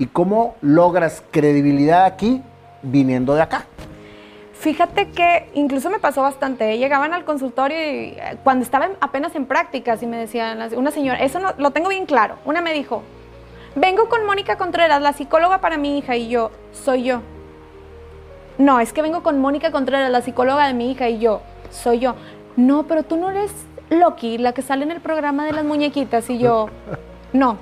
¿Y cómo logras credibilidad aquí viniendo de acá? Fíjate que incluso me pasó bastante. ¿eh? Llegaban al consultorio y eh, cuando estaba en- apenas en prácticas y me decían, una señora, eso no, lo tengo bien claro. Una me dijo, vengo con Mónica Contreras, la psicóloga para mi hija, y yo, soy yo. No, es que vengo con Mónica Contreras, la psicóloga de mi hija, y yo, soy yo. No, pero tú no eres Loki, la que sale en el programa de las muñequitas, y yo, no.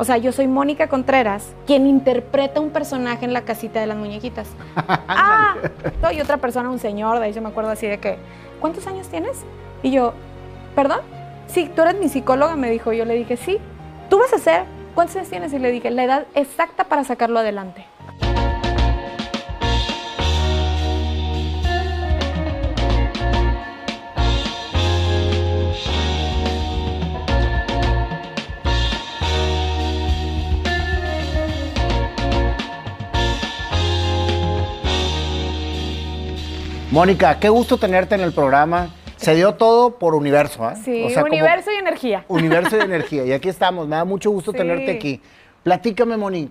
O sea, yo soy Mónica Contreras, quien interpreta un personaje en la casita de las muñequitas. ah, soy otra persona, un señor, de hecho me acuerdo así de que, ¿cuántos años tienes? Y yo, ¿perdón? Sí, tú eres mi psicóloga, me dijo. Yo le dije, sí, tú vas a ser, ¿cuántos años tienes? Y le dije, la edad exacta para sacarlo adelante. Mónica, qué gusto tenerte en el programa. Se dio todo por universo, ¿ah? Sí, O sea, como universo y energía. universo y energía. Y aquí estamos. Me da mucho gusto Sí. tenerte aquí. Platícame, Moni.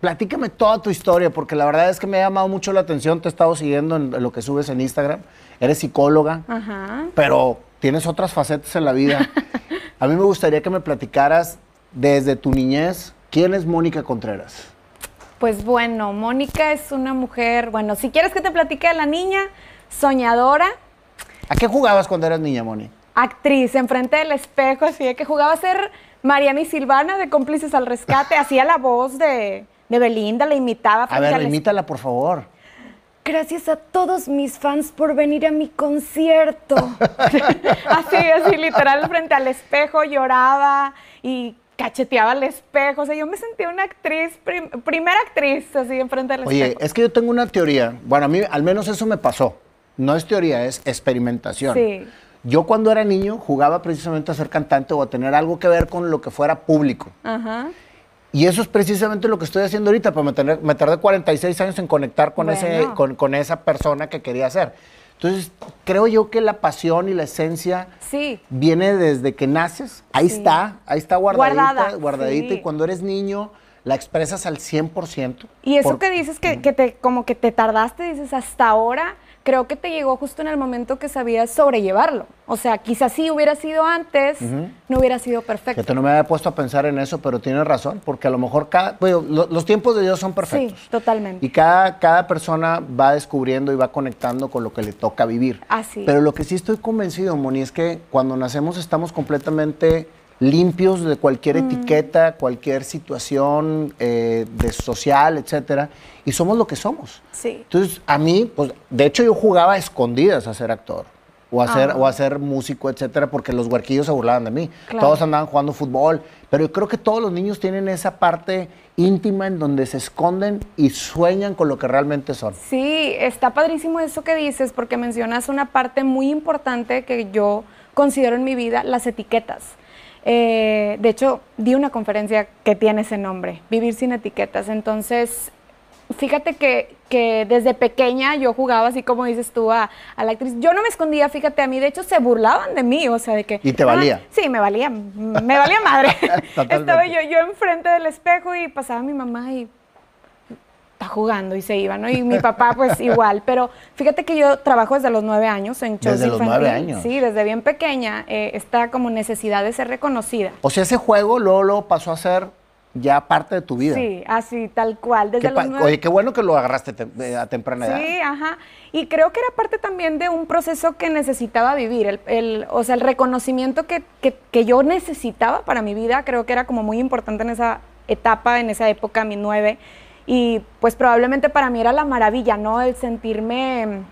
Platícame toda tu historia, porque la verdad es que me ha llamado mucho la atención. Te he estado siguiendo en lo que subes en Instagram. Eres psicóloga, Ajá. pero tienes otras facetas en la vida. A mí me gustaría que me platicaras desde tu niñez. ¿Quién es Mónica Contreras? Pues bueno, Mónica es una mujer, bueno, si quieres que te platique de la niña, soñadora, ¿A qué jugabas cuando eras niña, Moni? actriz, enfrente del espejo, así de que jugaba a ser Mariana y Silvana de Cómplices al Rescate, hacía la voz de, de Belinda, la imitaba. A ver, al imítala, por favor. Gracias a todos mis fans por venir a mi concierto. así, así, literal, frente al espejo lloraba y cacheteaba al espejo. O sea, yo me sentía una actriz, prim- primera actriz, así, enfrente del Oye, espejo. es que yo tengo una teoría. Bueno, a mí al menos eso me pasó. No es teoría, es experimentación. Sí. Yo cuando era niño jugaba precisamente a ser cantante o a tener algo que ver con lo que fuera público. Ajá. Y eso es precisamente lo que estoy haciendo ahorita, pero me, tener- me tardé 46 años en conectar con, ese, con, con esa persona que quería ser. Entonces, creo yo que la pasión y la esencia Sí. viene desde que naces. Ahí Sí. está, ahí está guardadita, Guardada, guardadita. sí. Y cuando eres niño, la expresas al 100%. Y eso por- que dices que, que te, como que te tardaste, dices, hasta ahora, creo que te llegó justo en el momento que sabías sobrellevarlo. O sea, quizás si hubiera sido antes, no hubiera sido perfecto. Fíjate, no me había puesto a pensar en eso, pero tienes razón, porque a lo mejor cada, bueno, lo- los tiempos de Dios son perfectos. Sí, totalmente. Y cada, cada persona va descubriendo y va conectando con lo que le toca vivir. Así Pero lo que sí estoy convencido, Moni, es que cuando nacemos estamos completamente limpios de cualquier Mm. etiqueta, cualquier situación eh, de social, etcétera, y somos lo que somos. Sí. Entonces, a mí, pues, de hecho yo jugaba a escondidas a ser actor. O a, ser, Ah. o a ser músico, etcétera, porque los huerquillos se burlaban de mí. Claro. Todos andaban jugando fútbol. Pero yo creo que todos los niños tienen esa parte íntima en donde se esconden y sueñan con lo que realmente son. Sí, está padrísimo eso que dices porque mencionas una parte muy importante que yo considero en mi vida, las etiquetas. Eh, de hecho, di una conferencia que tiene ese nombre, Vivir sin etiquetas. Entonces, fíjate que, que desde pequeña yo jugaba así como dices tú a, a la actriz. Yo no me escondía, fíjate, a mí de hecho se burlaban de mí, o sea, de que... ¿Y te "Ah, valía? sí, me valía, me valía madre. Estaba yo, yo enfrente del espejo y pasaba mi mamá y está jugando y se iba, ¿no? Y mi papá, pues igual. Pero fíjate que yo trabajo desde los nueve años en shows Desde los nueve años. Sí, desde bien pequeña. eh, está como necesidad de ser reconocida. O sea, ese juego luego, luego pasó a ser ya parte de tu vida. Sí, así, tal cual. Desde los nueve Oye, qué bueno que lo agarraste te- eh, a temprana edad. Sí, ajá. Y creo que era parte también de un proceso que necesitaba vivir. El, el- o sea, el reconocimiento que, que- que yo necesitaba para mi vida, creo que era como muy importante en esa etapa, en esa época, mi nueve. Y pues probablemente para mí era la maravilla, ¿no? El sentirme mm,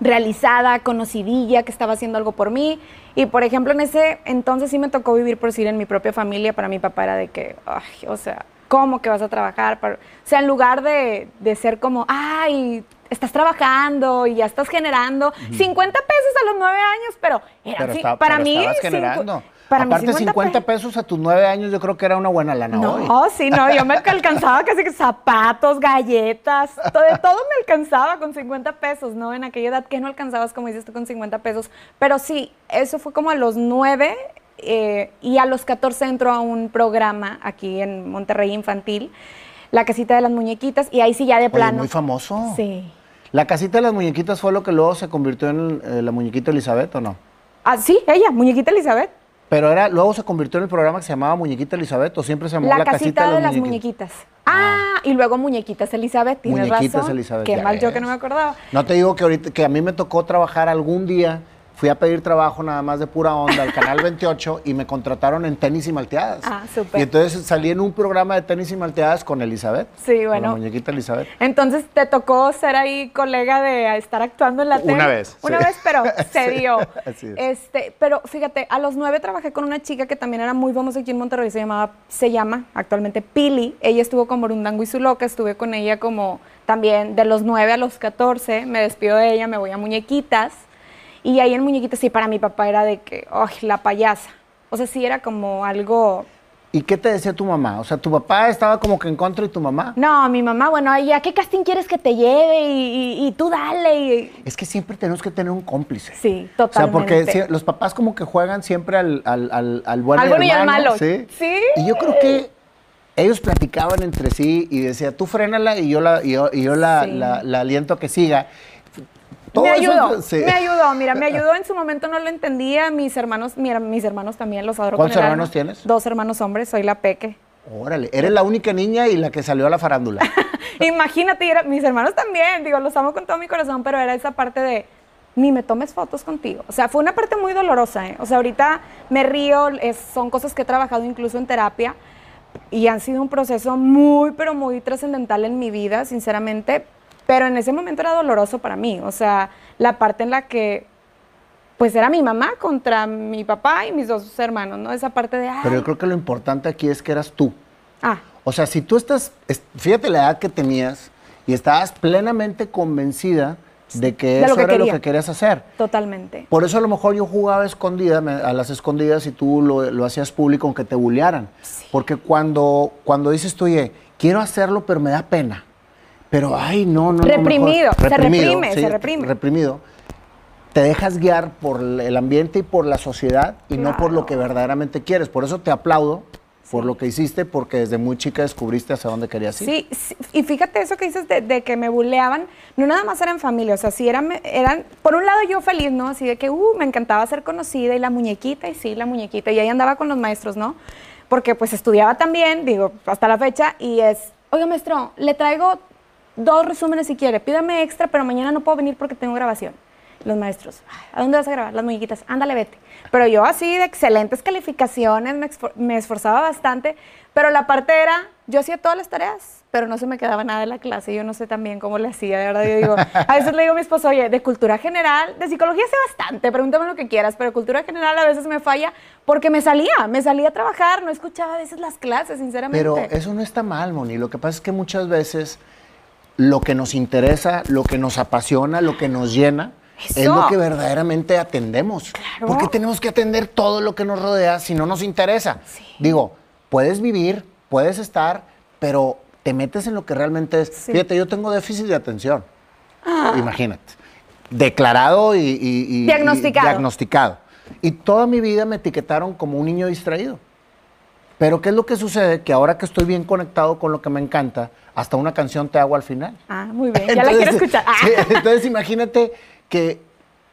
realizada, conocidilla, que estaba haciendo algo por mí. Y por ejemplo, en ese entonces sí me tocó vivir, por decir, en mi propia familia. Para mi papá era de que, ay, o sea, ¿cómo que vas a trabajar? Para- O sea, en lugar de, de ser como, ay, estás trabajando y ya estás generando 50 pesos a los nueve años, pero, era Pero, está- para pero mí, estabas cincu- generando. Para Aparte, 50 pe- pesos a tus nueve años, yo creo que era una buena lana hoy. no, sí, no, yo me alcanzaba casi que zapatos, galletas, todo, de todo me alcanzaba con 50 pesos, ¿no? En aquella edad que no alcanzabas, como dices tú, con 50 pesos. Pero sí, eso fue como a los 9 eh, y a los 14 entró a un programa aquí en Monterrey Infantil. La casita de las muñequitas, y ahí sí ya de Oye, plano. muy famoso. Sí. ¿La casita de las muñequitas fue lo que luego se convirtió en eh, la muñequita Elizabeth o no? Ah, sí, ella, muñequita Elizabeth. Pero era, luego se convirtió en el programa que se llamaba Muñequita Elizabeth o siempre se llamó La, La, casita, de, las muñequitas. muñequitas. Ah, y luego muñequitas Elizabeth, tienes Muñequitas razón. Elizabeth, Qué mal yo que no me acordaba. No te digo que ahorita que a mí me tocó trabajar algún día, fui a pedir trabajo nada más de pura onda al canal 28 y me contrataron en tenis y malteadas. Ah, súper. Y entonces salí en un programa de tenis y malteadas con Elizabeth. Sí, con bueno. la muñequita Elizabeth. Entonces te tocó ser ahí colega de estar actuando en la tele. Una vez, Una sí. vez, pero se Sí, dio. así es. Este, pero fíjate, a los nueve trabajé con una chica que también era muy famosa aquí en Monterrey, se llamaba, se llama actualmente Pili. Ella estuvo con Borundango y su loca, estuve con ella como también de los nueve a los 14, me despido de ella, me voy a muñequitas. Y ahí en muñequitas sí para mi papá era de que, ¡ay, la payasa! O sea, sí era como algo ¿Y qué te decía tu mamá? O sea, tu papá estaba como que en contra y tu mamá. No, mi mamá, bueno, ¿a qué casting quieres que te lleve? Y, y- y tú dale. y- Es que siempre tenemos que tener un cómplice. Sí, O sea, porque totalmente. los papás como que juegan siempre al, al, al, al bueno, Al bueno y al malo. ¿sí? Sí. Y yo creo que ellos platicaban entre sí y decía, tú frénala y yo la, y yo, la, Sí. la- la aliento a que siga. Todo me eso- ayudó, sí. me ayudó, mira, me ayudó en su momento, no lo entendía, mis hermanos, mira, mis hermanos también los adoro. ¿Cuántos hermanos tienes? Dos hermanos hombres, soy la peque. Órale, eres la única niña y la que salió a la farándula. Imagínate, era- mis hermanos también, digo, los amo con todo mi corazón, pero era esa parte de ni me tomes fotos contigo. O sea, fue una parte muy dolorosa, ¿eh? O sea, ahorita me río, es- son cosas que he trabajado incluso en terapia y han sido un proceso muy, pero muy trascendental en mi vida, sinceramente, pero en ese momento era doloroso para mí. O sea, la parte en la que, pues era mi mamá contra mi papá y mis dos hermanos, ¿no? Esa parte de, ay, Pero yo creo que lo importante aquí es que eras tú. ah, O sea, si tú estás, es- fíjate la edad que tenías y estabas plenamente convencida de que De eso lo que era lo que querías hacer. totalmente. Por eso a lo mejor yo jugaba a escondida, me- a las escondidas y tú lo, lo hacías público aunque te bullearan. Porque cuando, cuando dices tú, oye, quiero hacerlo pero me da pena. Pero, ay, no, no, no. mejor- Reprimido, se reprime, se reprime. Reprimido. Te dejas guiar por el ambiente y por la sociedad y no por lo que verdaderamente quieres. Por eso te aplaudo por lo que hiciste, porque desde muy chica descubriste hacia dónde querías ir. Sí, sí, y fíjate eso que dices de, de que me buleaban, no nada más era en familia, o sea, sí eran, eran, por un lado yo feliz, ¿no? Así de que, uh, me encantaba ser conocida y la muñequita, y sí, la muñequita, y ahí andaba con los maestros, ¿no? Porque pues estudiaba también, digo, hasta la fecha, y es, oiga maestro, le traigo dos resúmenes si quiere, pídame extra, pero mañana no puedo venir porque tengo grabación. Los maestros, "Ay, ¿a dónde vas a grabar? Las muñequitas, ándale, vete. Pero yo así de excelentes calificaciones, me, esfor- me esforzaba bastante, pero la parte era, yo hacía todas las tareas, pero no se me quedaba nada de la clase, yo no sé también cómo le hacía, de verdad, yo digo, a veces le digo a mi esposo, oye, de cultura general, de psicología sé bastante, pregúntame lo que quieras, pero cultura general a veces me falla porque me salía, me salía a trabajar, no escuchaba a veces las clases, sinceramente. Pero eso no está mal, Moni. Lo que pasa es que muchas veces lo que nos interesa, lo que nos apasiona, lo que nos llena, es lo que verdaderamente atendemos. Claro. ¿Por qué tenemos que atender todo lo que nos rodea si no nos interesa? Digo, puedes vivir, puedes estar, pero te metes en lo que realmente es. Sí. Ah. Fíjate, yo tengo déficit de atención. Imagínate. Declarado y, y- y- Diagnosticado. y diagnosticado. Y toda mi vida me etiquetaron como un niño distraído. Pero ¿qué es lo que sucede? Que ahora que estoy bien conectado con lo que me encanta, hasta una canción te hago al final. Ah, muy bien, ya la quiero escuchar. Ah. sí, entonces imagínate que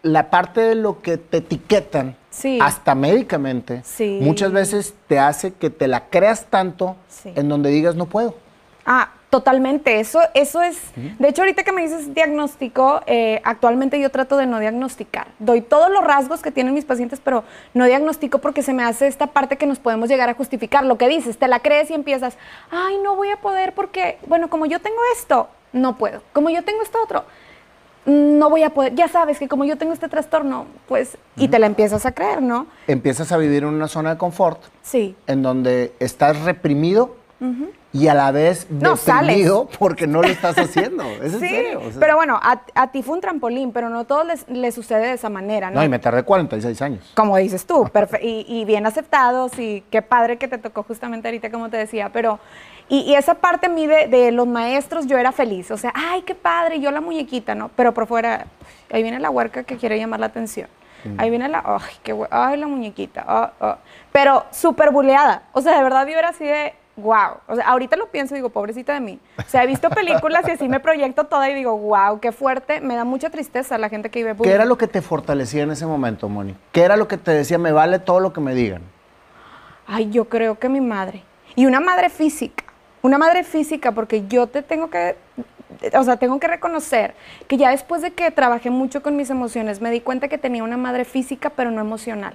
la parte de lo que te etiquetan, Sí. hasta médicamente, Sí. muchas veces te hace que te la creas tanto Sí. en donde digas no puedo. Ah, totalmente. Eso, eso es. De hecho, ahorita que me dices diagnóstico, eh, actualmente yo trato de no diagnosticar. Doy todos los rasgos que tienen mis pacientes, pero no diagnostico porque se me hace esta parte que nos podemos llegar a justificar. Lo que dices, te la crees y empiezas, ay, no voy a poder porque, bueno, como yo tengo esto, no puedo. Como yo tengo esto otro, no voy a poder. Ya sabes que como yo tengo este trastorno, pues, y te la empiezas a creer, ¿no? Empiezas a vivir en una zona de confort Sí. en donde estás reprimido y a la vez No, deprimido porque no lo estás haciendo. ¿Es en Sí, serio? O sea, pero bueno, a, a ti fue un trampolín, pero no a todos les, les sucede de esa manera, ¿no? no, y me tardé 46 años. Como dices tú, y, y bien aceptados, y qué padre que te tocó justamente ahorita, como te decía, pero, y, y esa parte a mí de, de los maestros, yo era feliz, o sea, ay, qué padre, yo la muñequita, ¿no? Pero por fuera, ahí viene la huerca que quiere llamar la atención. Ahí viene la, ay, qué ay, la muñequita, ah, ah. pero súper buleada, o sea, de verdad yo era así de, wow. O sea, ahorita lo pienso y digo, pobrecita de mí. O sea, he visto películas y así me proyecto toda y digo, wow, qué fuerte. Me da mucha tristeza la gente que vive ¿Qué era lo que te fortalecía en ese momento, Moni? ¿Qué era lo que te decía, me vale todo lo que me digan? Ay, yo creo que mi madre. Y una madre física. Una madre física, porque yo te tengo que o sea, tengo que reconocer que ya después de que trabajé mucho con mis emociones, me di cuenta que tenía una madre física, pero no emocional.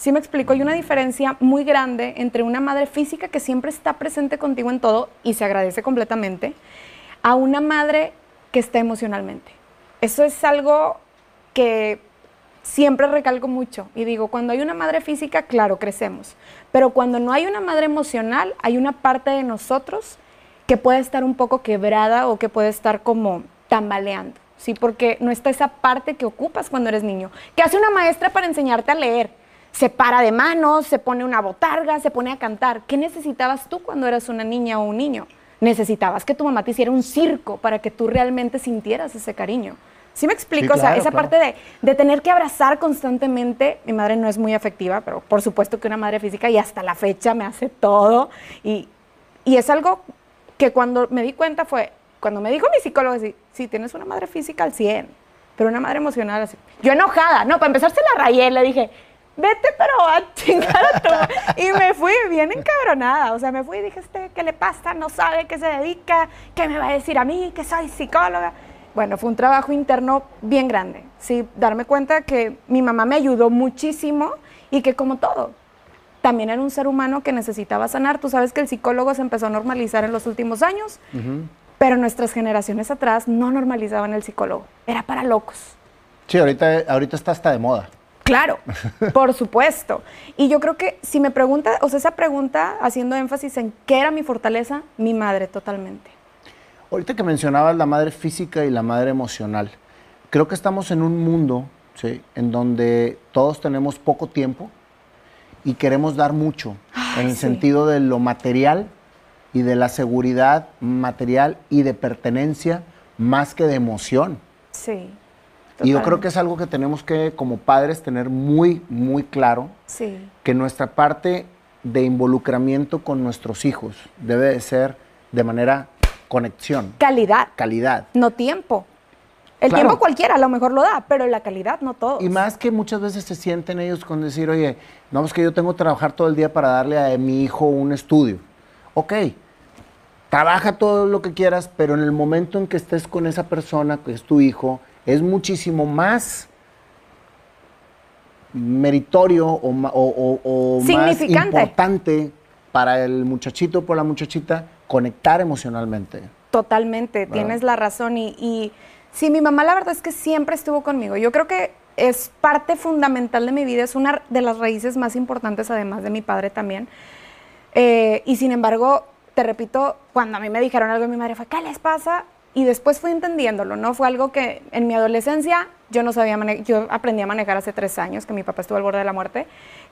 Sí me explico, hay una diferencia muy grande entre una madre física que siempre está presente contigo en todo y se agradece completamente, a una madre que está emocionalmente. Eso es algo que siempre recalco mucho y digo, cuando hay una madre física, claro, crecemos, pero cuando no hay una madre emocional, hay una parte de nosotros que puede estar un poco quebrada o que puede estar como tambaleando, ¿sí? Porque no está esa parte que ocupas cuando eres niño. ¿Qué hace una maestra para enseñarte a leer? Se para de manos, se pone una botarga, se pone a cantar. ¿Qué necesitabas tú cuando eras una niña o un niño? Necesitabas que tu mamá te hiciera un circo para que tú realmente sintieras ese cariño. ¿Sí me explico? o sea, esa parte de, de, tener que abrazar constantemente, mi madre no es muy afectiva, pero por supuesto que una madre física y hasta la fecha me hace todo. Y, y es algo que cuando me di cuenta fue, cuando me dijo mi psicólogo, sí, sí, tienes una madre física al 100, pero una madre emocional así. Yo enojada, no, para empezar se la rayé, le dije, vete pero a chingar a tu... Y me fui bien encabronada, o sea, me fui y dije, este, ¿qué le pasa? No sabe qué se dedica, ¿qué me va a decir a mí? Que soy psicóloga. Bueno, fue un trabajo interno bien grande, sí, darme cuenta que mi mamá me ayudó muchísimo y que como todo, también era un ser humano que necesitaba sanar. Tú sabes que el psicólogo se empezó a normalizar en los últimos años, pero nuestras generaciones atrás no normalizaban el psicólogo. Era para locos. Sí, ahorita, ahorita está hasta de moda. Claro, por supuesto. Y yo creo que si me pregunta, o sea, esa pregunta haciendo énfasis en qué era mi fortaleza, mi madre totalmente. Ahorita que mencionabas la madre física y la madre emocional, creo que estamos en un mundo ¿sí? en donde todos tenemos poco tiempo y queremos dar mucho en el sentido de lo material y de la seguridad material y de pertenencia más que de emoción. Sí. Y yo creo que es algo que tenemos que como padres tener muy, muy claro. Sí. Que nuestra parte de involucramiento con nuestros hijos debe de ser de manera conexión. Calidad. Calidad. No tiempo. El tiempo cualquiera a lo mejor lo da, pero la calidad no todo. Y más que muchas veces se sienten ellos con decir, oye, no, es que yo tengo que trabajar todo el día para darle a mi hijo un estudio. Ok, trabaja todo lo que quieras, pero en el momento en que estés con esa persona, que es tu hijo, es muchísimo más meritorio o, más importante para el muchachito o por la muchachita conectar emocionalmente. Totalmente, tienes la razón y Sí, mi mamá la verdad es que siempre estuvo conmigo. Yo creo que es parte fundamental de mi vida, es una de las raíces más importantes, además de mi padre también. Eh, y sin embargo, te repito, cuando a mí me dijeron algo, mi madre fue, ¿qué les pasa? Y después fui entendiéndolo, ¿no? Fue algo que en mi adolescencia yo no sabía yo aprendí a manejar hace tres años, que mi papá estuvo al borde de la muerte,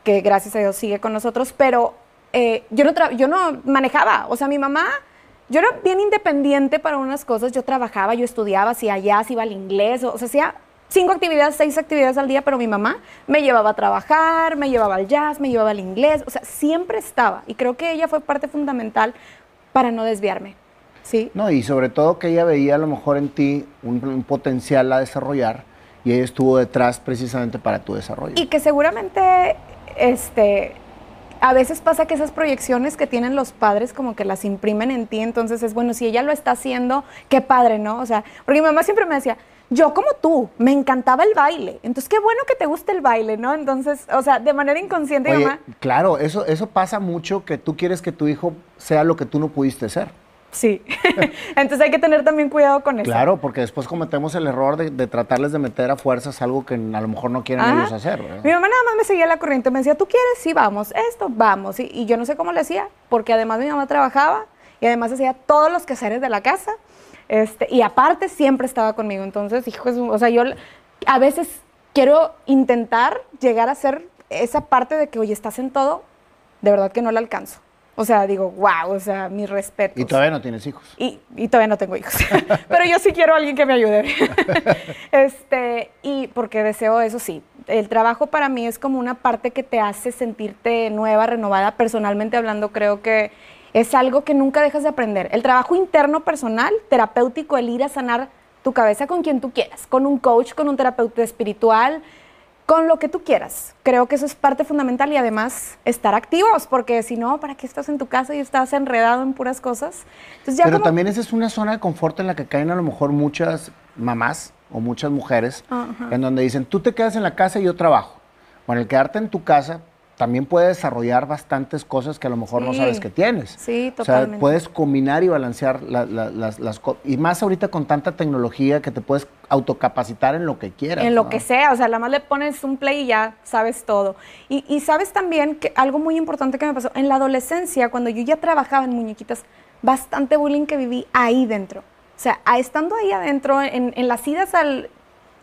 que gracias a Dios sigue con nosotros, pero eh, yo, no yo no manejaba, o sea, mi mamá yo era bien independiente para unas cosas. Yo trabajaba, yo estudiaba, hacía allá, iba al inglés, o, sea, hacía cinco actividades, seis actividades al día, pero mi mamá me llevaba a trabajar, me llevaba al jazz, me llevaba al inglés, o sea, siempre estaba. Y creo que ella fue parte fundamental para no desviarme. ¿Sí? No, y sobre todo que ella veía a lo mejor en ti un, un potencial a desarrollar y ella estuvo detrás precisamente para tu desarrollo. Y que seguramente este, a veces pasa que esas proyecciones que tienen los padres como que las imprimen en ti, entonces es bueno, si ella lo está haciendo, qué padre, ¿no? O sea, porque mi mamá siempre me decía, yo como tú, me encantaba el baile, entonces qué bueno que te guste el baile, ¿no? Entonces, o sea, de manera inconsciente, mamá... Claro, eso, eso pasa mucho, que tú quieres que tu hijo sea lo que tú no pudiste ser. Sí, entonces hay que tener también cuidado con eso. Claro, porque después cometemos el error de, tratarles de meter a fuerzas algo que a lo mejor no quieren ellos hacer. Mi mamá nada más me seguía la corriente, me decía, ¿tú quieres? Sí, vamos, esto, vamos. Y, yo no sé cómo le hacía, porque además mi mamá trabajaba y además hacía todos los quehaceres de la casa. Este, y aparte siempre estaba conmigo. Entonces, hijo, o sea, yo a veces quiero intentar llegar a ser esa parte de que, oye, estás en todo, de verdad que no la alcanzo. O sea, digo, wow, o sea, mi respeto. Y todavía no tienes hijos. Y, todavía no tengo hijos. Pero yo sí quiero a alguien que me ayude. este, y porque deseo eso sí. El trabajo para mí es como una parte que te hace sentirte nueva, renovada. Personalmente hablando, creo que es algo que nunca dejas de aprender. El trabajo interno personal, terapéutico, el ir a sanar tu cabeza con quien tú quieras, con un coach, con un terapeuta espiritual, con lo que tú quieras. Creo que eso es parte fundamental y además estar activos, porque si no, ¿para qué estás en tu casa y estás enredado en puras cosas? Pero también esa es una zona de confort en la que caen a lo mejor muchas mamás o muchas mujeres, en donde dicen, tú te quedas en la casa y yo trabajo. Bueno, el quedarte en tu casa también puede desarrollar bastantes cosas que a lo mejor no sabes que tienes. Sí, totalmente. O sea, puedes combinar y balancear las, cosas. Y más ahorita con tanta tecnología que te puedes autocapacitar en lo que quieras. En lo que sea, o sea, la más le pones un play y ya sabes todo. Y, sabes también que algo muy importante que me pasó, en la adolescencia, cuando yo ya trabajaba en muñequitas, bastante bullying que viví ahí dentro. O sea, estando ahí adentro, en, en las idas al,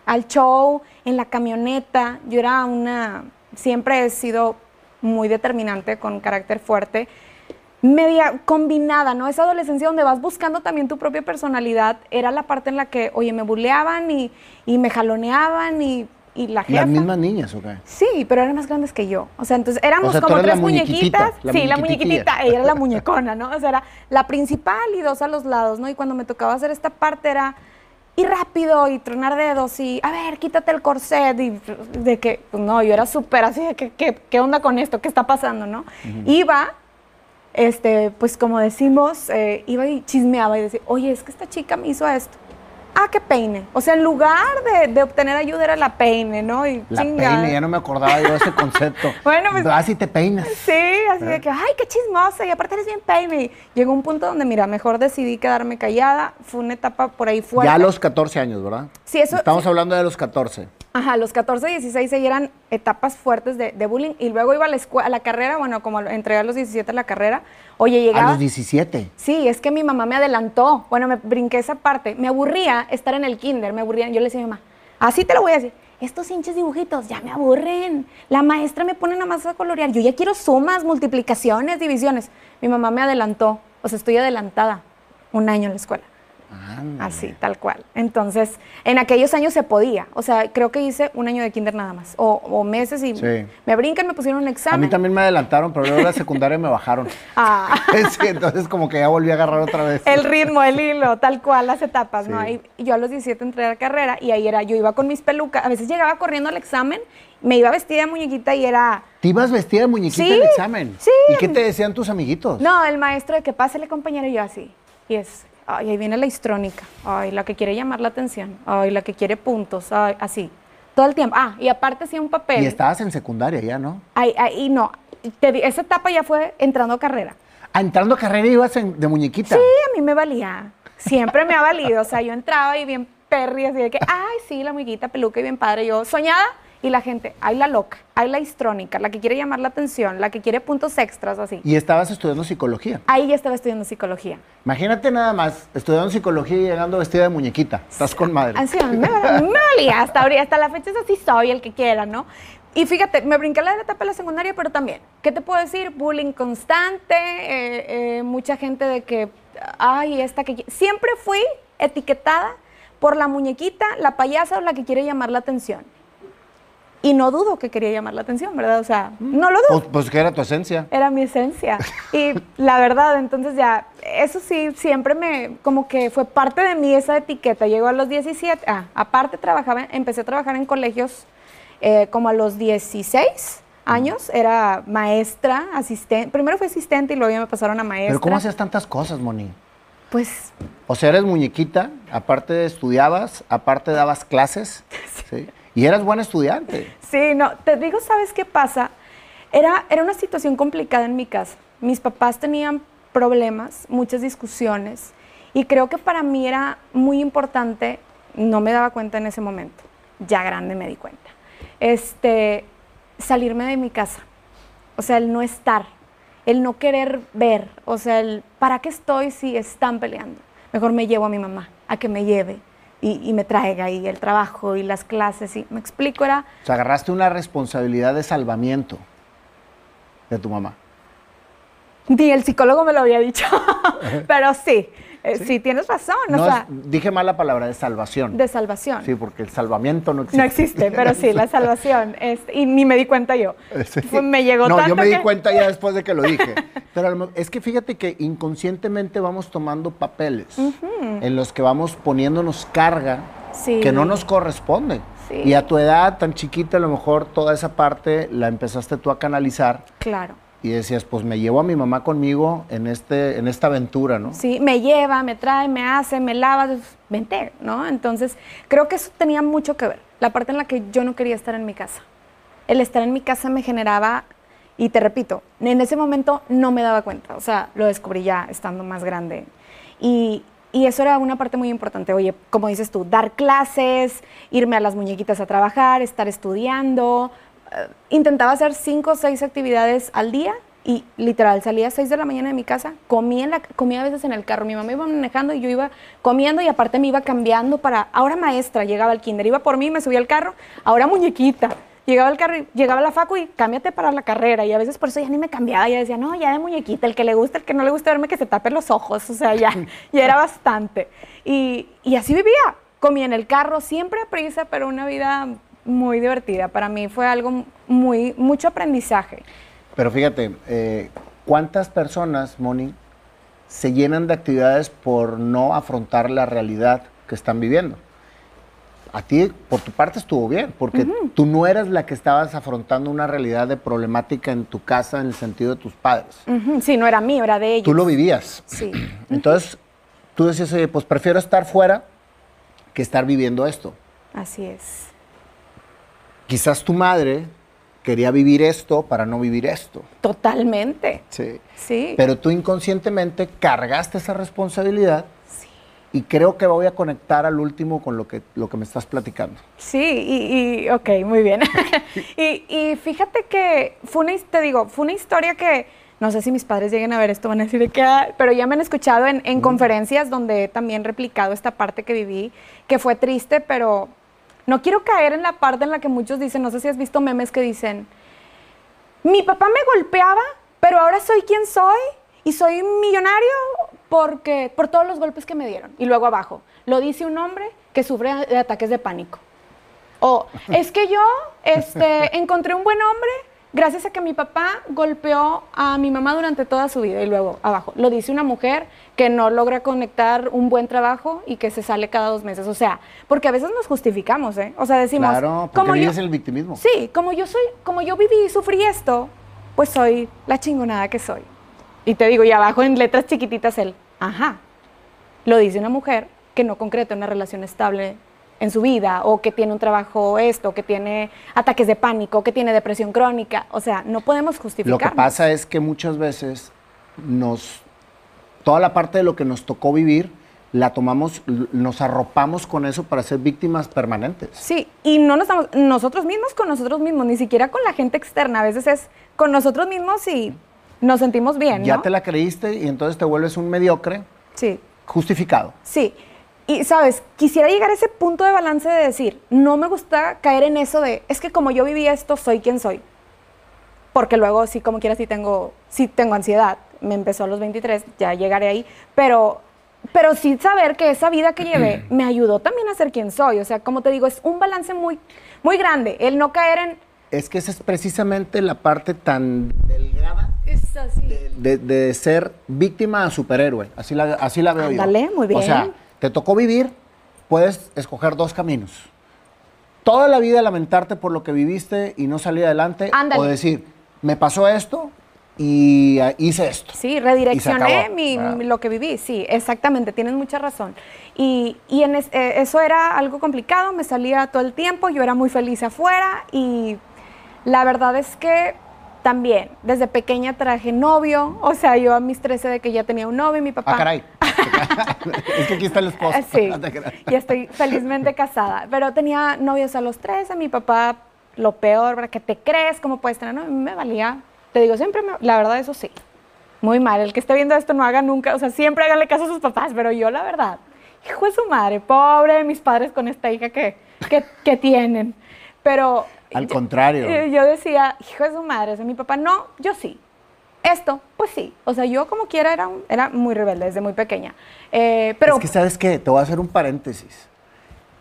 al show, en la camioneta, yo era una, siempre he sido muy determinante, con carácter fuerte, media combinada, ¿no? Esa adolescencia donde vas buscando también tu propia personalidad, era la parte en la que, oye, me buleaban y, me jaloneaban y, y la jefa. ¿Las mismas niñas o qué? Sí, pero eran más grandes que yo. O sea, entonces éramos como tres muñequitas. sí, la muñequitita, ella era la muñecona, ¿no? O sea, era la principal y dos a los lados, ¿no? Y cuando me tocaba hacer esta parte era y rápido y tronar dedos y a ver, quítate el corset y de que, pues no, yo era súper así de que, ¿qué onda con esto? ¿Qué está pasando? ¿no? Iba, este, pues como decimos, eh, iba y chismeaba y decía, oye, es que esta chica me hizo esto ah, que peine. O sea, en lugar de, obtener ayuda era la peine, ¿no? Y la peine, ya no me acordaba yo de ese concepto. bueno, pues. Así te peinas. Sí, así de que, ay, qué chismosa, y aparte eres bien peine. Y llegó un punto donde, mira, mejor decidí quedarme callada. Fue una etapa por ahí fuerte. Ya a los 14 años, ¿verdad? Sí, eso. Estamos hablando de los 14. Ajá, los 14, 16 ahí eran etapas fuertes de, bullying y luego iba a la, escuela, a la carrera, bueno, como entré a los 17 a la carrera, oye, llegaba... A los 17. Sí, es que mi mamá me adelantó, bueno, me brinqué esa parte, me aburría estar en el kinder, me aburría, yo le decía a mi mamá, así te lo voy a decir, estos hinches dibujitos ya me aburren, la maestra me pone nada más a colorear, yo ya quiero sumas, multiplicaciones, divisiones, mi mamá me adelantó, o sea, estoy adelantada un año en la escuela. Así, tal cual. Entonces, en aquellos años se podía. O sea, creo que hice un año de kinder nada más. O, meses y me brincan, me pusieron un examen. A mí también me adelantaron, pero luego la secundaria me bajaron. Ah. entonces como que ya volví a agarrar otra vez. El ritmo, el hilo, tal cual, las etapas, ¿no? Y yo a los 17 entré a la carrera y ahí era, yo iba con mis pelucas. A veces llegaba corriendo al examen, me iba vestida de muñequita y era... ¿Te ibas vestida de muñequita al examen? Sí. ¿Y qué te decían tus amiguitos? No, el maestro de que pásele compañero y yo así. Y es, ay, ahí viene la histrónica, ay, la que quiere llamar la atención, ay, la que quiere puntos, ay, así. Todo el tiempo. Ah, y aparte sí un papel. Y estabas en secundaria ya, ¿no? Ay, ay, no. esa etapa ya fue entrando a carrera. Ah, entrando a carrera ibas de muñequita. Sí, a mí me valía. Siempre me ha valido. O sea, yo entraba y bien perri, así de que, ay, sí, la muñequita peluca y bien padre. Yo soñada y la gente, hay la loca, hay la histrónica, la que quiere llamar la atención, la que quiere puntos extras, así. ¿Y estabas estudiando psicología? Ahí ya estaba estudiando psicología. Imagínate nada más, estudiando psicología y llegando vestida de muñequita. Estás con madre. Así, me, me hasta, ahorita, hasta la fecha es así soy, el que quiera, ¿no? Y fíjate, me brinqué la etapa de la secundaria, pero también, ¿qué te puedo decir? Bullying constante, eh, eh, mucha gente de que, ay, esta que... Siempre fui etiquetada por la muñequita, la payasa o la que quiere llamar la atención. Y no dudo que quería llamar la atención, ¿verdad? O sea, mm. no lo dudo. Pues, pues, que era tu esencia. Era mi esencia. Y la verdad, entonces ya, eso sí, siempre me, como que fue parte de mí esa etiqueta. Llegó a los 17, ah, aparte trabajaba, empecé a trabajar en colegios eh, como a los 16 años, era maestra, asistente, primero fui asistente y luego ya me pasaron a maestra. Pero ¿cómo hacías tantas cosas, Moni? Pues... O sea, eres muñequita, aparte estudiabas, aparte dabas clases, ¿sí? Y eras buena estudiante. Sí, no, te digo, ¿sabes qué pasa? Era, era una situación complicada en mi casa. Mis papás tenían problemas, muchas discusiones, y creo que para mí era muy importante, no me daba cuenta en ese momento, ya grande me di cuenta, este, salirme de mi casa. O sea, el no estar, el no querer ver, o sea, el, ¿para qué estoy si están peleando? Mejor me llevo a mi mamá a que me lleve y, me traiga y el trabajo y las clases. Y me explico, era... O sea, agarraste una responsabilidad de salvamiento de tu mamá. Ni el psicólogo me lo había dicho, pero sí. Eh, sí. tienes razón. No, dije mal la palabra, de salvación. De salvación. Sí, porque el salvamiento no existe. No existe, pero sí, la salvación. y ni me di cuenta yo. me llegó No, yo me di cuenta ya después de que lo dije. Pero es que fíjate que inconscientemente vamos tomando papeles en los que vamos poniéndonos carga que no nos corresponde. Y a tu edad tan chiquita, a lo mejor toda esa parte la empezaste tú a canalizar. Claro. Y decías, pues me llevo a mi mamá conmigo en, este, en esta aventura, ¿no? Sí, me lleva, me trae, me hace, me lava, vente, ¿no? Entonces, creo que eso tenía mucho que ver. La parte en la que yo no quería estar en mi casa. El estar en mi casa me generaba, y te repito, en ese momento no me daba cuenta. O sea, lo descubrí ya estando más grande. Y, y eso era una parte muy importante. Oye, como dices tú, dar clases, irme a las muñequitas a trabajar, estar estudiando. Intentaba hacer cinco o seis actividades al día y literal salía a seis de la mañana de mi casa, comía, en la, comía a veces en el carro. Mi mamá iba manejando y yo iba comiendo y aparte me iba cambiando para. Ahora maestra, llegaba al kinder, iba por mí, me subía al carro, ahora muñequita llegaba el carro, llegaba la facu y cámbiate para la carrera. Y a veces por eso ya ni me cambiaba. Ya decía, no, ya de muñequita, el que le gusta, el que no le gusta verme, que se tape los ojos. O sea, ya, ya era bastante. Y, y así vivía. Comía en el carro, siempre a prisa, pero una vida muy divertida. Para mí fue algo muy, mucho aprendizaje. Pero fíjate, eh, ¿cuántas personas, Moni, se llenan de actividades por no afrontar la realidad que están viviendo? a ti, por tu parte, estuvo bien, porque tú no eras la que estabas afrontando una realidad de problemática en tu casa en el sentido de tus padres. Sí, no era mío, era de ellos. Tú lo vivías. Sí. Entonces, tú decías, oye, pues prefiero estar fuera que estar viviendo esto. Así es. Quizás tu madre quería vivir esto para no vivir esto. Totalmente. Sí. Sí. Pero tú inconscientemente cargaste esa responsabilidad y creo que voy a conectar al último con lo que, lo que me estás platicando. Sí, y, ok, muy bien. y, fíjate que fue una, te digo, fue una historia que, no sé si mis padres lleguen a ver esto, van a decir que, ah", pero ya me han escuchado en, en conferencias donde he también replicado esta parte que viví, que fue triste, pero no quiero caer en la parte en la que muchos dicen, no sé si has visto memes que dicen, mi papá me golpeaba, pero ahora soy quien soy y soy millonario porque por todos los golpes que me dieron. Y luego abajo, lo dice un hombre que sufre de ataques de pánico. O es que yo este, encontré un buen hombre gracias a que mi papá golpeó a mi mamá durante toda su vida. Y luego abajo, lo dice una mujer que no logra conectar un buen trabajo y que se sale cada dos meses. O sea, porque a veces nos justificamos, ¿eh? O sea, decimos... Claro, porque como el victimismo. Sí, como yo soy, como yo viví y sufrí esto, pues soy la chingonada que soy. Y te digo, y abajo en letras chiquititas él, ajá, lo dice una mujer que no concreta una relación estable en su vida, o que tiene un trabajo esto, que tiene ataques de pánico, que tiene depresión crónica. O sea, no podemos justificar. Lo que pasa es que muchas veces nos, toda la parte de lo que nos tocó vivir, la tomamos, nos arropamos con eso para ser víctimas permanentes. Sí, y no nos estamos, nosotros mismos con nosotros mismos, ni siquiera con la gente externa. A veces es con nosotros mismos y nos sentimos bien. Ya te la creíste y entonces te vuelves un mediocre. Sí. Justificado. Sí. Y sabes, quisiera llegar a ese punto de balance de decir, no me gusta caer en eso de, es que como yo viví esto, soy quien soy. Porque luego, sí, como quieras, sí tengo, sí tengo ansiedad. Me empezó a los 23, ya llegaré ahí. Pero, pero sí saber que esa vida que llevé me ayudó también a ser quien soy. O sea, como te digo, es un balance muy, muy grande. El no caer en... Es que esa es precisamente la parte tan delgada de, ser víctima a superhéroe. Así la, así la veo Ándale, muy bien. O sea, te tocó vivir, puedes escoger dos caminos. Toda la vida lamentarte por lo que viviste y no salir adelante. O decir, me pasó esto y hice esto. Sí, redireccioné mi, lo que viví. Sí, exactamente, tienes mucha razón. Y, en eh, eso era algo complicado, me salía todo el tiempo, yo era muy feliz afuera y la verdad es que también, desde pequeña traje novio, o sea, yo a mis 13 de que ya tenía un novio y mi papá... Ah, caray. es que aquí está el esposo. Sí, y estoy felizmente casada, pero tenía novios a los 13, mi papá, lo peor, ¿verdad? ¿Qué te crees? ¿Cómo puedes tener? No, me valía, te digo, siempre, la verdad, eso sí. Muy mal, el que esté viendo esto no haga nunca, o sea, siempre háganle caso a sus papás, pero yo la verdad, hijo de su madre, pobre mis padres con esta hija que, que, que tienen. Pero al contrario. Yo, decía, hijo de su madre, o mi papá, no, yo sí. Esto, pues sí. O sea, yo como quiera era, era muy rebelde desde muy pequeña. Eh, pero... Es que, ¿sabes qué? Te voy a hacer un paréntesis.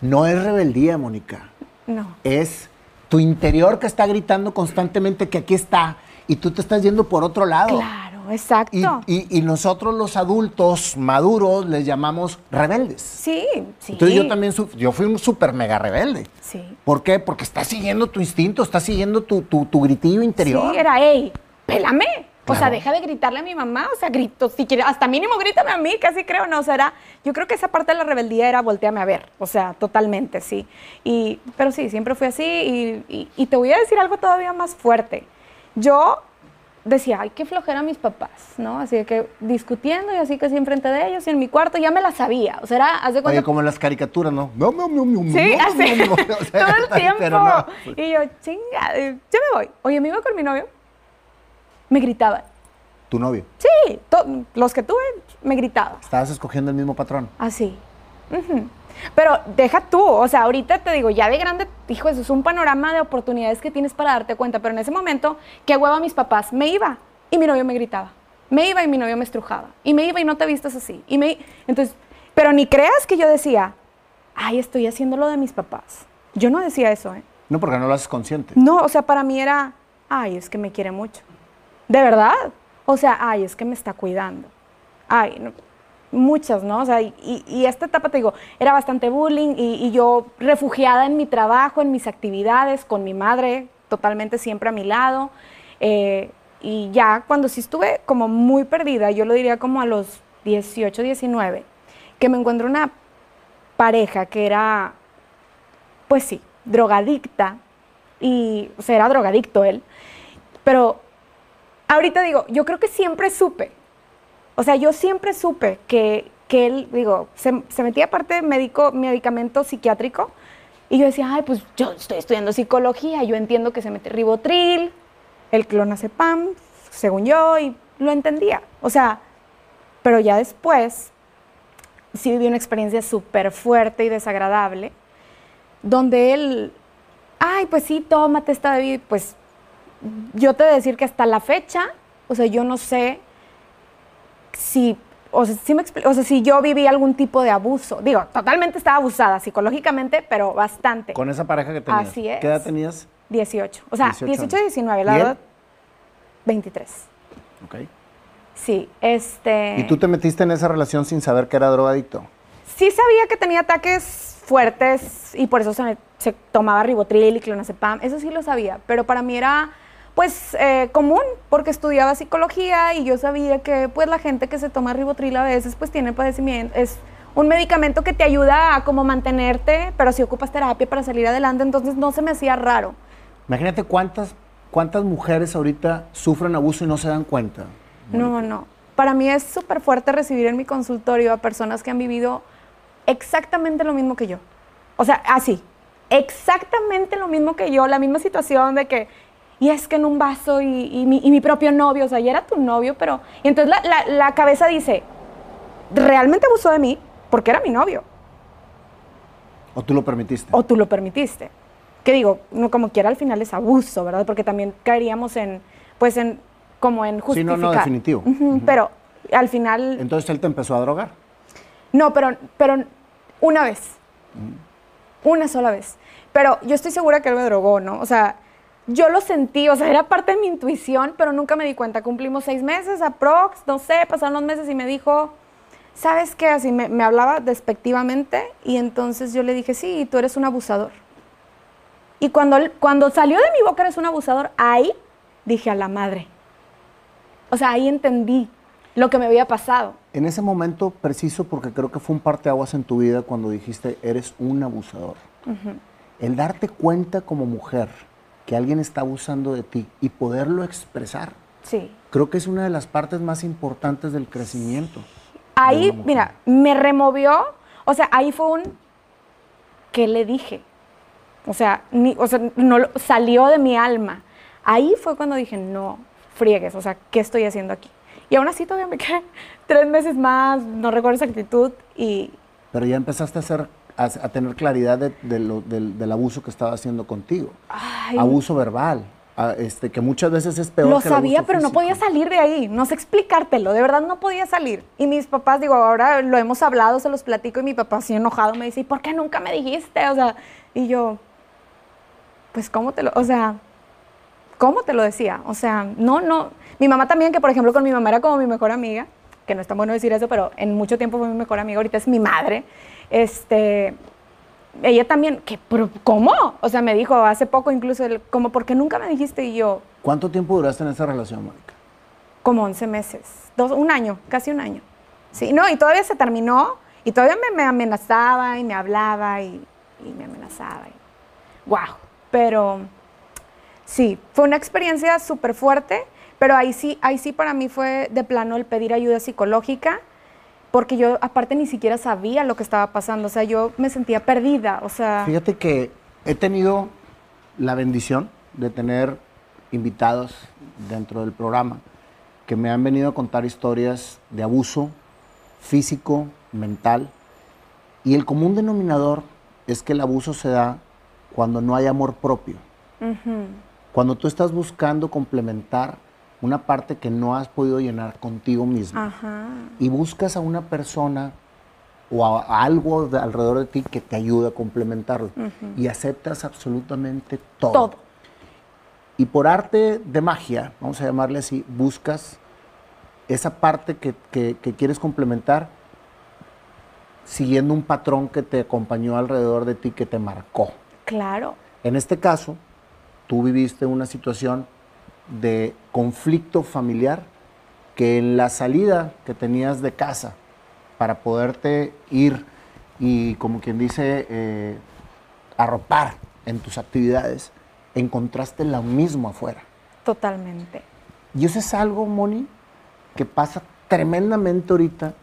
No es rebeldía, Mónica. No. Es tu interior que está gritando constantemente que aquí está y tú te estás yendo por otro lado. Claro, exacto. Y, nosotros los adultos maduros les llamamos rebeldes. Sí, sí. Entonces yo también, yo fui un súper mega rebelde. Sí. ¿Por qué? Porque estás siguiendo tu instinto, estás siguiendo tu, tu, tu gritillo interior. Sí, era, hey, pélame. O sea, deja de gritarle a mi mamá, o sea, grito, si quieres, hasta mínimo grítame a mí, casi creo, no, o sea, yo creo que esa parte de la rebeldía era volteame a ver, o sea, totalmente, sí. Y, pero sí, siempre fui así y, y te voy a decir algo todavía más fuerte. Yo decía, ay, qué flojera mis papás, ¿no? Así que discutiendo y así que sí enfrente de ellos y en mi cuarto ya me la sabía. O sea, era, hace cuando... Oye, como en las caricaturas, ¿no? No, no, no, no, Sí, así, todo el tiempo. Y yo, chinga, yo me voy. Oye, me iba con mi novio, me gritaba. ¿Tu novio? Sí, los que tuve me gritaba. ¿Estabas escogiendo el mismo patrón? Así. Pero deja tú, o sea, ahorita te digo, ya de grande, hijo, eso es un panorama de oportunidades que tienes para darte cuenta, pero en ese momento, qué hueva mis papás, me iba y mi novio me gritaba, me iba y mi novio me estrujaba, y me iba y no te vistas así, y me, entonces, pero ni creas que yo decía, ay, estoy haciendo lo de mis papás. Yo no decía eso, ¿eh? No, porque no lo haces consciente. No, o sea, para mí era, ay, es que me quiere mucho. De verdad. O sea, ay, es que me está cuidando. Ay, no, muchas, ¿no? O sea, y, esta etapa, te digo, era bastante bullying y, yo refugiada en mi trabajo, en mis actividades, con mi madre totalmente siempre a mi lado. Eh, y ya cuando sí estuve como muy perdida, yo lo diría como a los 18, 19, que me encuentro una pareja que era, pues sí, drogadicta, y, o sea, era drogadicto él, pero ahorita digo, yo creo que siempre supe, o sea, yo siempre supe que, que él, digo, se, metía aparte médico, medicamento psiquiátrico. Y yo decía, ay, pues yo estoy estudiando psicología, yo entiendo que se mete ribotril, el clonazepam, según yo, y lo entendía. O sea, pero ya después sí viví una experiencia súper fuerte y desagradable, donde él, ay, pues sí, tómate esta bebida, pues yo te voy a decir que hasta la fecha, o sea, yo no sé si, o sea, si me o sea, si yo viví algún tipo de abuso. Digo, totalmente estaba abusada psicológicamente, pero bastante. Con esa pareja que tenías. Así es. ¿Qué edad tenías? 18. O sea, 18, 19, la edad 23. Ok. Sí, este... ¿Y tú te metiste en esa relación sin saber que era drogadicto? Sí sabía que tenía ataques fuertes y por eso se, se tomaba ribotril y clonazepam, eso sí lo sabía, pero para mí era pues eh, común, porque estudiaba psicología y yo sabía que pues la gente que se toma ribotril a veces pues tiene padecimiento, es un medicamento que te ayuda a como mantenerte, pero si ocupas terapia para salir adelante, entonces no se me hacía raro. Imagínate cuántas, cuántas mujeres ahorita sufren abuso y no se dan cuenta. No, no. Para mí es súper fuerte recibir en mi consultorio a personas que han vivido exactamente lo mismo que yo. O sea, así, exactamente lo mismo que yo, la misma situación de que y es que en un vaso y, mi, propio novio, o sea, ya era tu novio, pero... Y entonces la, cabeza dice, realmente abusó de mí porque era mi novio. O tú lo permitiste. O tú lo permitiste. Que digo, no como quiera al final es abuso, ¿verdad? Porque también caeríamos en, pues en, como en justificar. Sí, no, no, definitivo. Pero al final... Entonces él te empezó a drogar. No, pero, pero una vez. Una sola vez. Pero yo estoy segura que él me drogó, ¿no? O sea, yo lo sentí, o sea, era parte de mi intuición, pero nunca me di cuenta. Cumplimos seis meses, aprox, no sé, pasaron los meses y me dijo, ¿sabes qué? Así me, hablaba despectivamente y entonces yo le dije, sí, tú eres un abusador. Y cuando, cuando salió de mi boca eres un abusador, ahí dije a la madre. O sea, ahí entendí lo que me había pasado. En ese momento preciso, porque creo que fue un parteaguas en tu vida cuando dijiste, eres un abusador. El darte cuenta como mujer, que alguien está abusando de ti y poderlo expresar. Sí. Creo que es una de las partes más importantes del crecimiento. Ahí, mira, me removió, o sea, ahí fue un ¿qué le dije? O sea, ni, o sea, no salió de mi alma. Ahí fue cuando dije, no, friegues, o sea, ¿qué estoy haciendo aquí? Y aún así todavía me quedé tres meses más, no recuerdo esa actitud y... Pero ya empezaste a hacer a, tener claridad de, del, abuso que estaba haciendo contigo. Abuso verbal. este, que muchas veces es peor. Lo que sabía, pero no podía salir de ahí, no sé explicártelo, de verdad no podía salir. Y mis papás, digo, ahora lo hemos hablado, se los platico y mi papá así enojado me dice, ¿y por qué nunca me dijiste? O sea, y yo, pues, ¿cómo te lo, o sea, ¿cómo te lo decía? O sea, no, no. Mi mamá también, que por ejemplo con mi mamá era como mi mejor amiga, que no es tan bueno decir eso, pero en mucho tiempo fue mi mejor amiga, ahorita es mi madre. Este, ella también, ¿qué, ¿cómo? O sea, me dijo hace poco incluso, como, ¿por qué nunca me dijiste? Y yo... ¿Cuánto tiempo duraste en esa relación, Mónica? Como 11 meses, dos, un año, casi un año. Sí, no, y todavía se terminó, y todavía me, amenazaba, y me hablaba, y, y me amenazaba. Y, wow, pero sí, fue una experiencia súper fuerte, pero ahí sí, ahí sí para mí fue de plano el pedir ayuda psicológica, porque yo aparte ni siquiera sabía lo que estaba pasando, o sea, yo me sentía perdida, o sea... Fíjate que he tenido la bendición de tener invitados dentro del programa que me han venido a contar historias de abuso físico, mental, y el común denominador es que el abuso se da cuando no hay amor propio. Cuando tú estás buscando complementar una parte que no has podido llenar contigo mismo. Y buscas a una persona o a, algo alrededor de ti que te ayude a complementarlo. Y aceptas absolutamente todo. todo. Y por arte de magia, vamos a llamarle así, buscas esa parte que, que quieres complementar siguiendo un patrón que te acompañó alrededor de ti, que te marcó. Claro. En este caso, tú viviste una situación de conflicto familiar que en la salida que tenías de casa para poderte ir y como quien dice eh, arropar en tus actividades, encontraste lo mismo afuera. Totalmente. Y eso es algo, Moni, que pasa tremendamente ahorita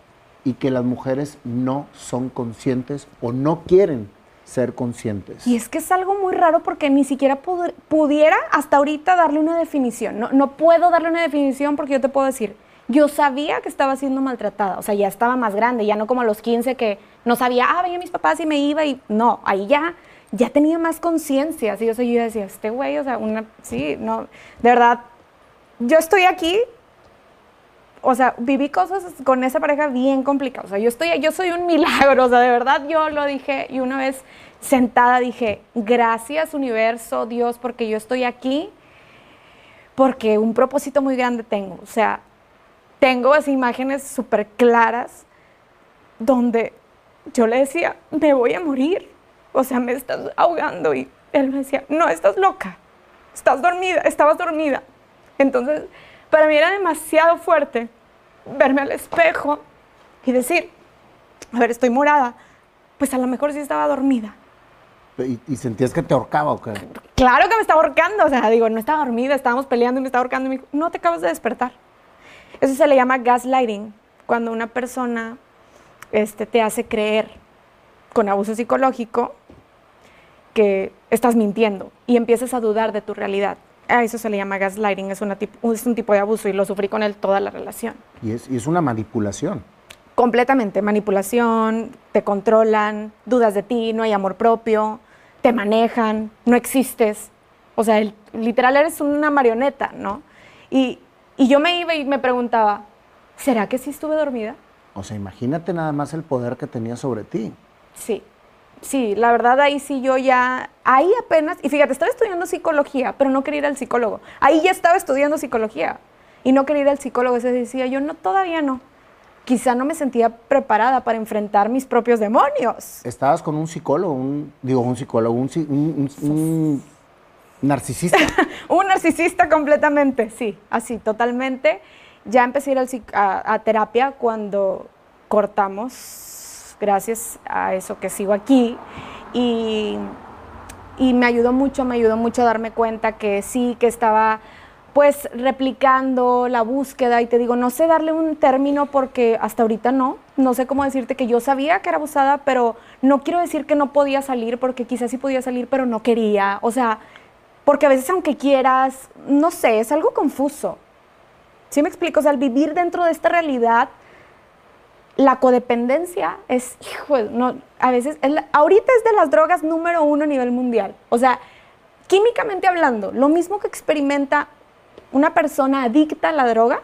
y que las mujeres no son conscientes o no quieren ser conscientes. Y es que es algo muy raro porque ni siquiera pudiera hasta ahorita darle una definición. No, no puedo darle una definición porque yo te puedo decir, yo sabía que estaba siendo maltratada, o sea, ya estaba más grande, ya no como a los 15 que no sabía, ah, venía mis papás y me iba y no, ahí ya, ya tenía más conciencia, ¿sí? o sea, yo decía, este güey, o sea, una, sí, no, de verdad, yo estoy aquí, o sea, viví cosas con esa pareja bien complicadas, o sea, yo estoy, yo soy un milagro, o sea, de verdad yo lo dije y una vez sentada dije, gracias universo, Dios, porque yo estoy aquí, porque un propósito muy grande tengo. O sea, tengo esas imágenes súper claras donde yo le decía, me voy a morir, o sea, me estás ahogando. Y él me decía, no, estás loca, estás dormida, estabas dormida. Entonces, para mí era demasiado fuerte verme al espejo y decir, a ver, estoy morada, pues a lo mejor sí estaba dormida. ¿Y, sentías que te ahorcaba o qué? Claro que me estaba ahorcando, o sea, digo, no estaba dormida, estábamos peleando y me estaba ahorcando y me dijo, no te acabas de despertar. Eso se le llama gaslighting, cuando una persona este, te hace creer con abuso psicológico que estás mintiendo y empiezas a dudar de tu realidad. A eso se le llama gaslighting, es, una es un tipo de abuso y lo sufrí con él toda la relación. Y es, y es una manipulación. Completamente, manipulación, te controlan, dudas de ti, no hay amor propio, te manejan, no existes. O sea, literal eres una marioneta, ¿no? Y, y yo me iba y me preguntaba, ¿será que sí estuve dormida? O sea, imagínate nada más el poder que tenía sobre ti. Sí, sí, la verdad ahí sí yo ya, ahí apenas, y fíjate, estaba estudiando psicología, pero no quería ir al psicólogo. Ahí ya estaba estudiando psicología y no quería ir al psicólogo. Se decía, yo no, todavía no quizá no me sentía preparada para enfrentar mis propios demonios. Estabas con un psicólogo, un, digo, un psicólogo, un, narcisista. un narcisista completamente, sí, así, totalmente. Ya empecé a ir a, terapia cuando cortamos, gracias a eso que sigo aquí. Y, y me ayudó mucho, me ayudó mucho a darme cuenta que sí, que estaba pues replicando la búsqueda y te digo, no sé darle un término porque hasta ahorita no, no sé cómo decirte que yo sabía que era abusada, pero no quiero decir que no podía salir porque quizás sí podía salir, pero no quería, o sea, porque a veces aunque quieras, no sé, es algo confuso. ¿Sí me explico? O sea, al vivir dentro de esta realidad, la codependencia es, hijo, no, a veces, ahorita es de las drogas número uno a nivel mundial. O sea, químicamente hablando, lo mismo que experimenta una persona adicta a la droga,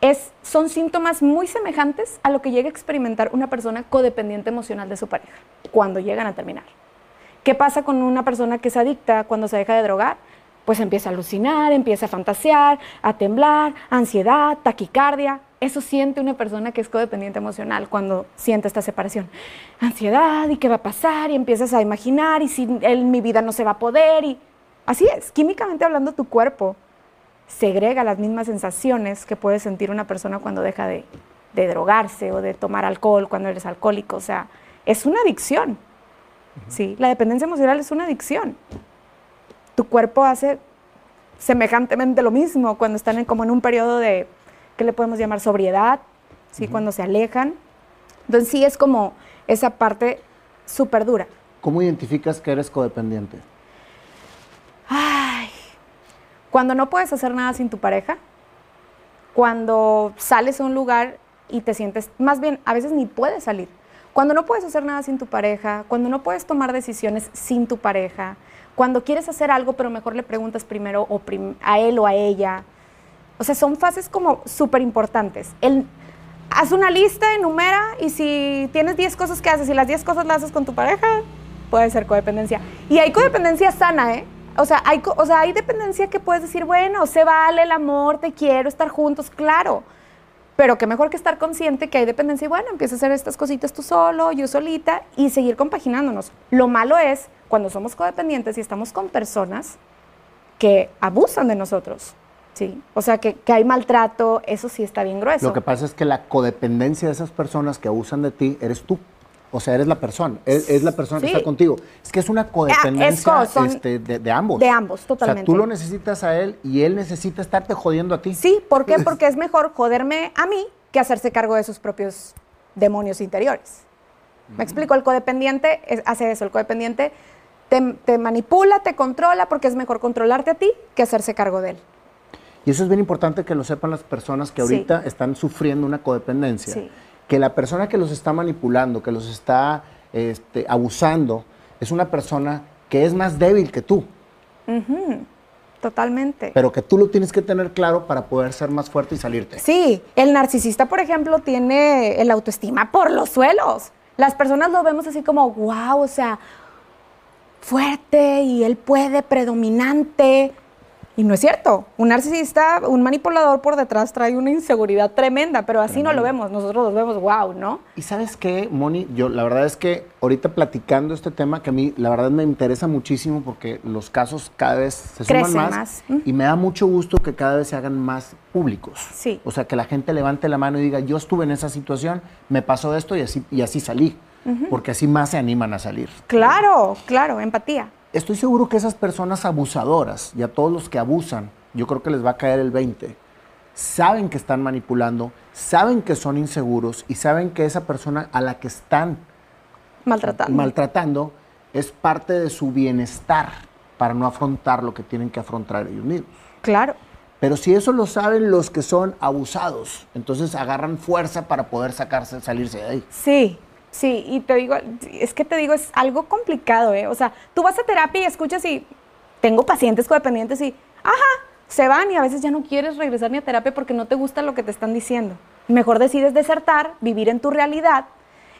es, son síntomas muy semejantes a lo que llega a experimentar una persona codependiente emocional de su pareja cuando llegan a terminar. ¿Qué pasa con una persona que es adicta cuando se deja de drogar? Pues empieza a alucinar, empieza a fantasear, a temblar, ansiedad, taquicardia. Eso siente una persona que es codependiente emocional cuando siente esta separación. Ansiedad y qué va a pasar y empiezas a imaginar y si en mi vida no se va a poder y así es, químicamente hablando tu cuerpo segrega las mismas sensaciones que puede sentir una persona cuando deja de, drogarse o de tomar alcohol cuando eres alcohólico. O sea, es una adicción. ¿sí? La dependencia emocional es una adicción. Tu cuerpo hace semejantemente lo mismo cuando están en, como en un periodo de, ¿qué le podemos llamar? Sobriedad, ¿sí? cuando se alejan. Entonces sí es como esa parte súper dura. ¿Cómo identificas que eres codependiente? Ay, cuando no puedes hacer nada sin tu pareja, cuando sales a un lugar y te sientes, más bien, a veces ni puedes salir. Cuando no puedes hacer nada sin tu pareja, cuando no puedes tomar decisiones sin tu pareja, cuando quieres hacer algo pero mejor le preguntas primero o a él o a ella. O sea, son fases como súper importantes. Haz una lista, enumera y si tienes 10 cosas que haces y las 10 cosas las haces con tu pareja, puede ser codependencia. Y hay codependencia sana, ¿eh? O sea, hay, o sea, hay dependencia que puedes decir, bueno, se vale el amor, te quiero, estar juntos, claro. Pero qué mejor que estar consciente que hay dependencia y bueno, empieza a hacer estas cositas tú solo, yo solita y seguir compaginándonos. Lo malo es cuando somos codependientes y estamos con personas que abusan de nosotros. Sí, o sea, que, que, hay maltrato, eso sí está bien grueso. Lo que pasa es que la codependencia de esas personas que abusan de ti eres tú. O sea, eres la persona, es, la persona que está contigo. Es que es una codependencia este, de, ambos. De ambos, totalmente. O sea, tú lo necesitas a él y él necesita estarte jodiendo a ti. Sí, ¿por qué? Porque es mejor joderme a mí que hacerse cargo de sus propios demonios interiores. Me explico, el codependiente hace eso, el codependiente te, manipula, te controla, porque es mejor controlarte a ti que hacerse cargo de él. Y eso es bien importante que lo sepan las personas que ahorita están sufriendo una codependencia. Sí que la persona que los está manipulando, que los está este, abusando, es una persona que es más débil que tú. Totalmente. Pero que tú lo tienes que tener claro para poder ser más fuerte y salirte. Sí, el narcisista, por ejemplo, tiene el autoestima por los suelos. Las personas lo vemos así como, wow, o sea, fuerte y él puede, predominante. Y no es cierto. Un narcisista, un manipulador por detrás trae una inseguridad tremenda, pero así no lo vemos. Nosotros lo vemos, wow, ¿no? Y sabes qué, Moni, yo la verdad es que ahorita platicando este tema, que a mí la verdad me interesa muchísimo porque los casos cada vez se suman más, y me da mucho gusto que cada vez se hagan más públicos. Sí. O sea, que la gente levante la mano y diga, yo estuve en esa situación, me pasó esto y así, y así salí. Porque así más se animan a salir. Claro, claro, empatía estoy seguro que esas personas abusadoras y a todos los que abusan, yo creo que les va a caer el 20. Saben que están manipulando, saben que son inseguros y saben que esa persona a la que están maltratando, maltratando es parte de su bienestar para no afrontar lo que tienen que afrontar ellos mismos. Claro. Pero si eso lo saben los que son abusados, entonces agarran fuerza para poder sacarse, salirse de ahí. Sí, Sí, y te digo, es que te digo, es algo complicado, ¿eh? O sea, tú vas a terapia y escuchas y tengo pacientes codependientes y, ajá, se van y a veces ya no quieres regresar ni a terapia porque no te gusta lo que te están diciendo. Mejor decides desertar, vivir en tu realidad.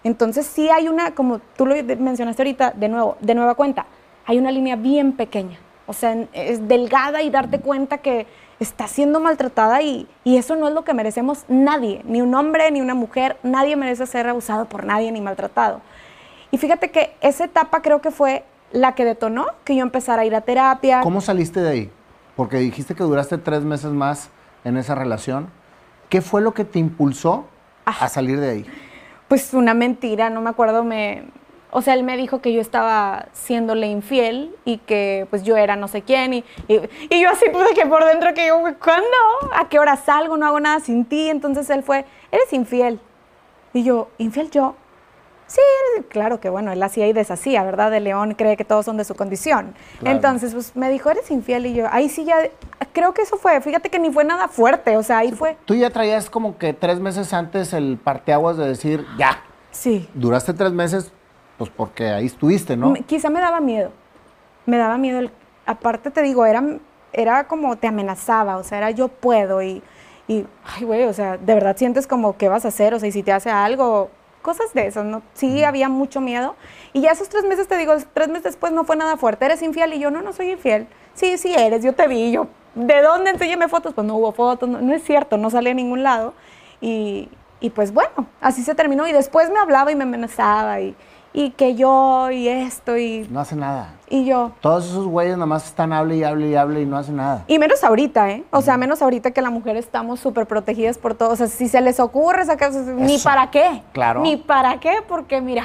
Entonces sí hay una, como tú lo mencionaste ahorita, de nuevo, de nueva cuenta, hay una línea bien pequeña. O sea, es delgada y darte cuenta que está siendo maltratada y, eso no es lo que merecemos nadie, ni un hombre, ni una mujer, nadie merece ser abusado por nadie ni maltratado. Y fíjate que esa etapa creo que fue la que detonó que yo empezara a ir a terapia. ¿Cómo saliste de ahí? Porque dijiste que duraste tres meses más en esa relación. ¿Qué fue lo que te impulsó a ah. salir de ahí? Pues una mentira, no me acuerdo, me, o sea, él me dijo que yo estaba siéndole infiel y que pues yo era no sé quién y, y, yo así pude que por dentro que yo, ¿cuándo? ¿A qué hora salgo? No hago nada sin ti. Entonces él fue, eres infiel. Y yo, ¿infiel yo? Sí, claro que bueno, él hacía y deshacía, ¿verdad? De León cree que todos son de su condición. Entonces, pues me dijo, eres infiel y yo, ahí sí ya, creo que eso fue, fíjate que ni fue nada fuerte, o sea, ahí fue. Tú ya traías como que tres meses antes el parteaguas de decir, ya. Sí. Duraste tres meses, pues porque ahí estuviste, ¿no? Quizá me daba miedo. Me daba miedo aparte te digo, era, era como te amenazaba, o sea, era yo puedo y, y ay, güey, o sea, de verdad sientes como qué vas a hacer, o sea, y si te hace algo, cosas de eso, ¿no? Sí, había mucho miedo. Y ya esos tres meses, te digo, tres meses después no fue nada fuerte, eres infiel y yo, no, no soy infiel. Sí, sí eres, yo te vi, yo, ¿de dónde enséñame fotos? Pues no hubo fotos, no, es cierto, no salí a ningún lado. Y, y pues bueno, así se terminó. Y después me hablaba y me amenazaba y, y que yo y esto y... No hace nada. Y yo. Todos esos güeyes nada más están hable y hable y hable y no hacen nada. Y menos ahorita, ¿eh? O sea, menos ahorita que la mujer estamos súper protegidas por todo. O sea, si se les ocurre sacar... Ni para qué. Claro. Ni para qué, porque mira,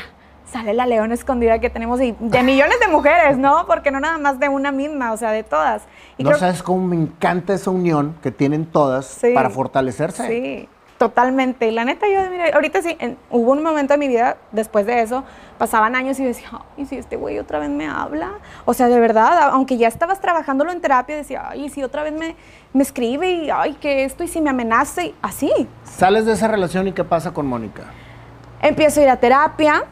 sale la leona escondida que tenemos y de millones de mujeres, ¿no? Porque no nada más de una misma, o sea, de todas. Y no sabes cómo me encanta esa unión que tienen todas para fortalecerse. Sí. Totalmente. Y la neta, yo, mira, ahorita sí, hubo un momento de mi vida, después de eso, pasaban años y decía, ay, si este güey otra vez me habla. O sea, de verdad, aunque ya estabas trabajándolo en terapia, decía, ay, si otra vez me, me escribe y, ay, que esto, y si me amenaza, y así. ¿Sales de esa relación y qué pasa con Mónica? Empiezo a ir a terapia.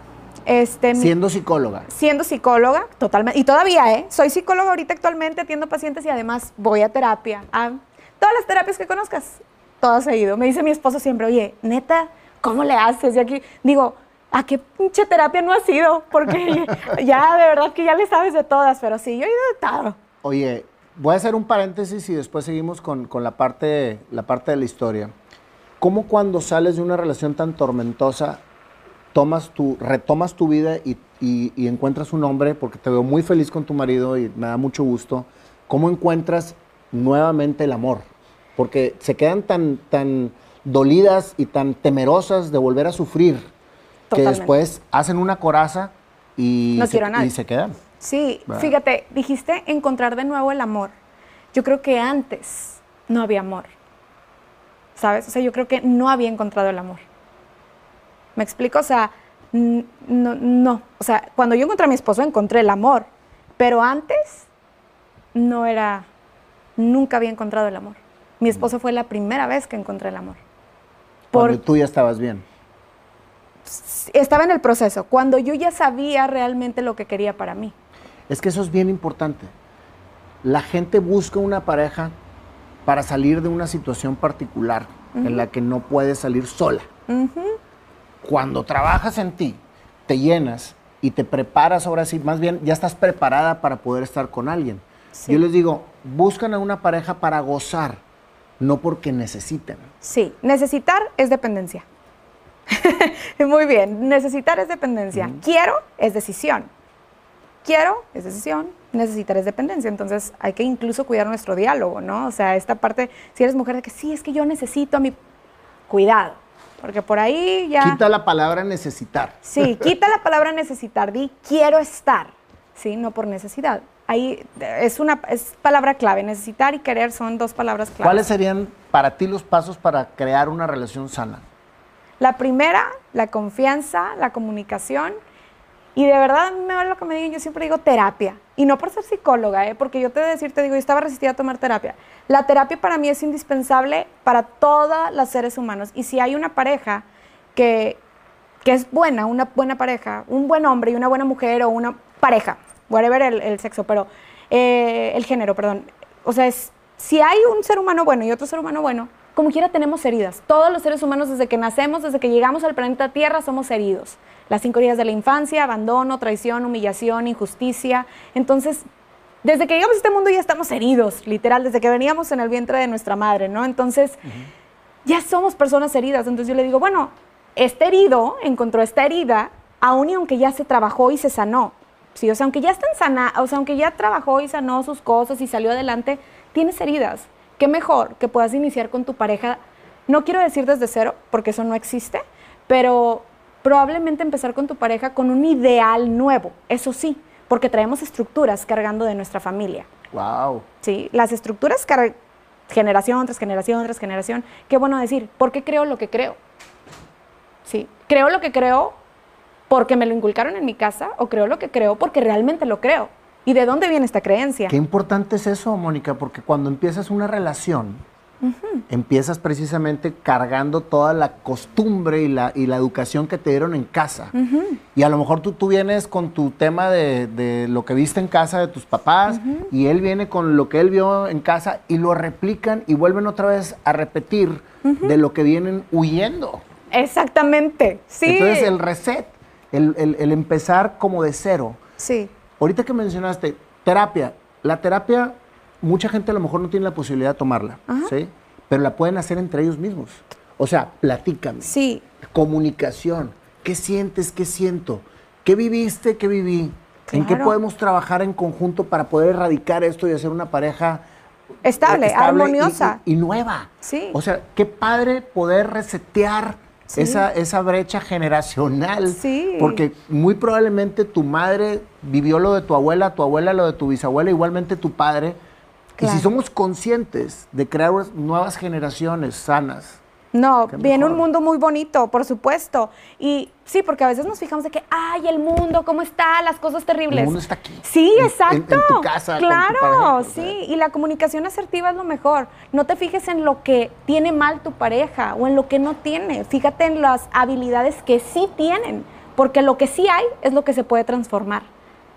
Este, siendo psicóloga. Siendo psicóloga, totalmente. Y todavía, ¿eh? Soy psicóloga ahorita actualmente, atiendo pacientes y además voy a terapia. A todas las terapias que conozcas todas he ido. Me dice mi esposo siempre, oye, neta, ¿cómo le haces? Y aquí digo, ¿a qué pinche terapia no has ido? Porque ya, de verdad que ya le sabes de todas, pero sí, yo he ido de todo. Oye, voy a hacer un paréntesis y después seguimos con, la, parte, la parte de la historia. ¿Cómo cuando sales de una relación tan tormentosa, tomas tu, retomas tu vida y, y encuentras un hombre, porque te veo muy feliz con tu marido y me da mucho gusto, ¿cómo encuentras nuevamente el amor? Porque se quedan tan, tan dolidas y tan temerosas de volver a sufrir que después hacen una coraza y, se, y se quedan. Sí, fíjate, dijiste encontrar de nuevo el amor. Yo creo que antes no había amor. ¿Sabes? O sea, yo creo que no había encontrado el amor. ¿Me explico? O sea, no, no. O sea, cuando yo encontré a mi esposo encontré el amor, pero antes no era, nunca había encontrado el amor. Mi esposo fue la primera vez que encontré el amor. Porque tú ya estabas bien. Estaba en el proceso, cuando yo ya sabía realmente lo que quería para mí. Es que eso es bien importante. La gente busca una pareja para salir de una situación particular en la que no puedes salir sola. Cuando trabajas en ti, te llenas y te preparas ahora sí, más bien ya estás preparada para poder estar con alguien. Yo les digo, buscan a una pareja para gozar, no porque necesiten. Sí, necesitar es dependencia. Muy bien, necesitar es dependencia. Quiero es decisión. Quiero es decisión, necesitar es dependencia. Entonces hay que incluso cuidar nuestro diálogo, ¿no? O sea, esta parte, si eres mujer de que sí, es que yo necesito a mi... Cuidado, porque por ahí ya... Quita la palabra necesitar. Sí, quita la palabra necesitar, di quiero estar, ¿sí? No por necesidad ahí es una es palabra clave. Necesitar y querer son dos palabras clave. ¿Cuáles serían para ti los pasos para crear una relación sana? La primera, la confianza, la comunicación. Y de verdad, me vale lo que me digan, yo siempre digo terapia. Y no por ser psicóloga, ¿eh? porque yo te voy a decir, te digo, yo estaba resistida a tomar terapia. La terapia para mí es indispensable para todos los seres humanos. Y si hay una pareja que, que es buena, una buena pareja, un buen hombre y una buena mujer o una pareja, whatever el, el sexo, pero eh, el género, perdón. O sea, es, si hay un ser humano bueno y otro ser humano bueno, como quiera tenemos heridas. Todos los seres humanos desde que nacemos, desde que llegamos al planeta Tierra, somos heridos. Las cinco heridas de la infancia, abandono, traición, humillación, injusticia. Entonces, desde que llegamos a este mundo ya estamos heridos, literal, desde que veníamos en el vientre de nuestra madre, ¿no? Entonces, ya somos personas heridas. Entonces yo le digo, bueno, este herido encontró esta herida, aún y aunque ya se trabajó y se sanó. Sí, o sea, aunque ya está sana, o sea, aunque ya trabajó y sanó sus cosas y salió adelante, tienes heridas. Qué mejor que puedas iniciar con tu pareja, no quiero decir desde cero, porque eso no existe, pero probablemente empezar con tu pareja con un ideal nuevo, eso sí, porque traemos estructuras cargando de nuestra familia. Wow. Sí, las estructuras generación tras generación tras generación. Qué bueno decir, ¿por qué creo lo que creo? Sí, creo lo que creo porque me lo inculcaron en mi casa o creo lo que creo porque realmente lo creo. ¿Y de dónde viene esta creencia? Qué importante es eso, Mónica, porque cuando empiezas una relación, Empiezas precisamente cargando toda la costumbre y la, y la educación que te dieron en casa. Y a lo mejor tú, tú vienes con tu tema de, lo que viste en casa de tus papás y él viene con lo que él vio en casa y lo replican y vuelven otra vez a repetir de lo que vienen huyendo. Exactamente, sí. Entonces el reset, el, el empezar como de cero. Sí. Ahorita que mencionaste terapia, la terapia mucha gente a lo mejor no tiene la posibilidad de tomarla, ¿sí? Pero la pueden hacer entre ellos mismos. O sea, platícame. Sí. Comunicación. ¿Qué sientes? ¿Qué siento? ¿Qué viviste? ¿Qué viví? ¿En qué podemos trabajar en conjunto para poder erradicar esto y hacer una pareja estable, armoniosa y, nueva? Sí. O sea, qué padre poder resetear esa, esa brecha generacional. Sí. Porque muy probablemente tu madre vivió lo de tu abuela, tu abuela lo de tu bisabuela, igualmente tu padre y si somos conscientes de crear nuevas generaciones sanas. No, viene un mundo muy bonito, por supuesto. Y sí, porque a veces nos fijamos de que, ay, el mundo, ¿cómo está? Las cosas terribles. El mundo está aquí. Sí, exacto. En, tu casa. Claro, sí. Y la comunicación asertiva es lo mejor. No te fijes en lo que tiene mal tu pareja o en lo que no tiene. Fíjate en las habilidades que sí tienen. Porque lo que sí hay es lo que se puede transformar.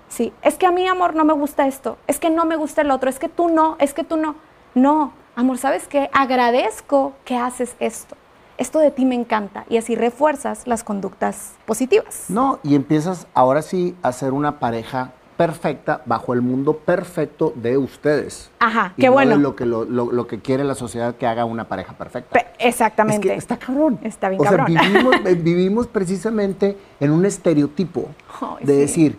Sí, es que a mí, amor, no me gusta esto, es que no me gusta el otro, es que tú no, es que tú no. No, amor, ¿sabes qué? Agradezco que haces esto. Esto de ti me encanta y así refuerzas las conductas positivas. No, y empiezas ahora sí a ser una pareja perfecta bajo el mundo perfecto de ustedes. Ajá, qué bueno. lo que, lo, que quiere la sociedad que haga una pareja perfecta. exactamente. está cabrón. Está bien cabrón. vivimos, precisamente en un estereotipo de decir,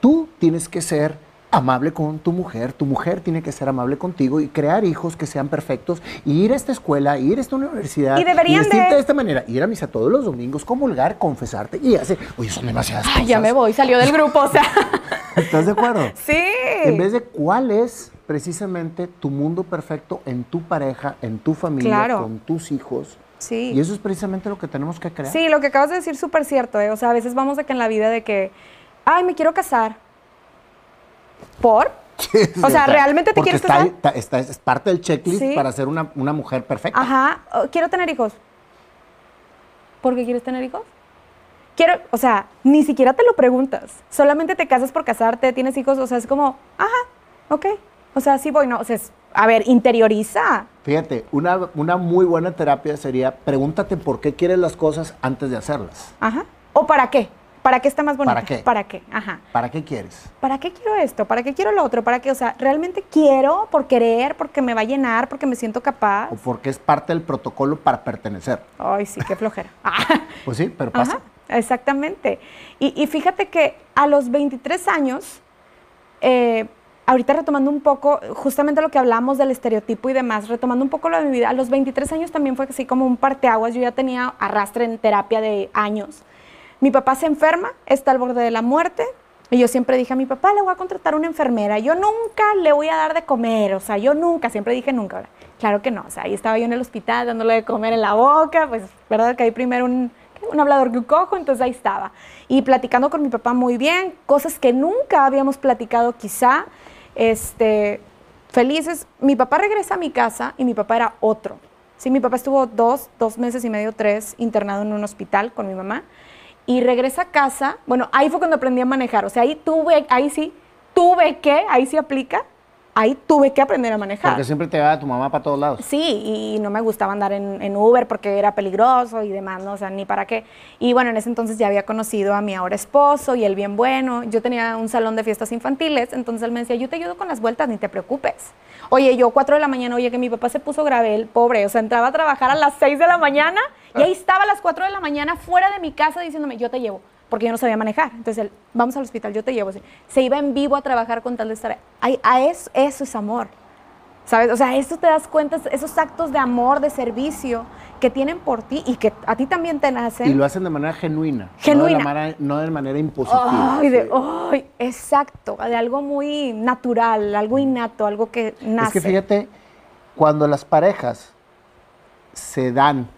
Tú tienes que ser amable con tu mujer, tu mujer tiene que ser amable contigo y crear hijos que sean perfectos y ir a esta escuela, ir a esta universidad y deberían de... esta manera, ir a misa todos los domingos, comulgar, confesarte y hacer, oye, son demasiadas Ay, ya me voy, salió del grupo, o sea. ¿Estás de acuerdo? Sí. En vez de cuál es precisamente tu mundo perfecto en tu pareja, en tu familia, con tus hijos. Sí. Y eso es precisamente lo que tenemos que crear. Sí, lo que acabas de decir súper cierto, ¿eh? o sea, a veces vamos de que en la vida de que ay, me quiero casar. ¿Por? o sea, ¿realmente te quieres casar? Está, es parte del checklist para ser una, mujer perfecta. Ajá. Quiero tener hijos. ¿Por qué quieres tener hijos? Quiero, o sea, ni siquiera te lo preguntas. Solamente te casas por casarte, tienes hijos, o sea, es como, ajá, ok. O sea, sí voy, no, o sea, a ver, interioriza. Fíjate, una, una muy buena terapia sería pregúntate por qué quieres las cosas antes de hacerlas. Ajá. ¿O para qué? ¿Para qué está más bonito? ¿Para qué? ¿Para qué? Ajá. ¿Para qué quieres? ¿Para qué quiero esto? ¿Para qué quiero lo otro? ¿Para qué? O sea, ¿realmente quiero por querer, porque me va a llenar, porque me siento capaz? O porque es parte del protocolo para pertenecer. Ay, sí, qué flojera. pues sí, pero pasa. exactamente. Y, fíjate que a los 23 años, eh, ahorita retomando un poco, justamente lo que hablamos del estereotipo y demás, retomando un poco lo de mi vida, a los 23 años también fue así como un parteaguas. Yo ya tenía arrastre en terapia de años. Mi papá se enferma, está al borde de la muerte. Y yo siempre dije a mi papá, le voy a contratar una enfermera. Yo nunca le voy a dar de comer. O sea, yo nunca, siempre dije nunca. Claro que no. O sea, ahí estaba yo en el hospital dándole de comer en la boca. Pues, ¿verdad? Que hay primero un, un hablador que cojo, entonces ahí estaba. Y platicando con mi papá muy bien, cosas que nunca habíamos platicado quizá. Este, felices. Mi papá regresa a mi casa y mi papá era otro. Sí, mi papá estuvo dos, dos meses y medio, tres, internado en un hospital con mi mamá y regresa a casa. Bueno, ahí fue cuando aprendí a manejar. O sea, ahí tuve, ahí sí, tuve que, ahí sí aplica, ahí tuve que aprender a manejar. Porque siempre te va tu mamá para todos lados. Sí, y no me gustaba andar en, Uber porque era peligroso y demás, ¿no? O sea, ni para qué. Y bueno, en ese entonces ya había conocido a mi ahora esposo y él bien bueno. Yo tenía un salón de fiestas infantiles, entonces él me decía, yo te ayudo con las vueltas, ni te preocupes. Oye, yo cuatro de la mañana, oye, que mi papá se puso grave, el pobre, o sea, entraba a trabajar a las seis de la mañana y ahí estaba a las 4 de la mañana fuera de mi casa diciéndome, yo te llevo, porque yo no sabía manejar. Entonces él, vamos al hospital, yo te llevo. Se iba en vivo a trabajar con tal de estar... ahí. a eso, eso es amor. ¿Sabes? O sea, esto te das cuenta, esos actos de amor, de servicio que tienen por ti y que a ti también te nacen. Y lo hacen de manera genuina. Genuina. No de, manera, no de manera impositiva. Ay, de, ay, exacto, de algo muy natural, algo innato, algo que nace. Es que fíjate, cuando las parejas se dan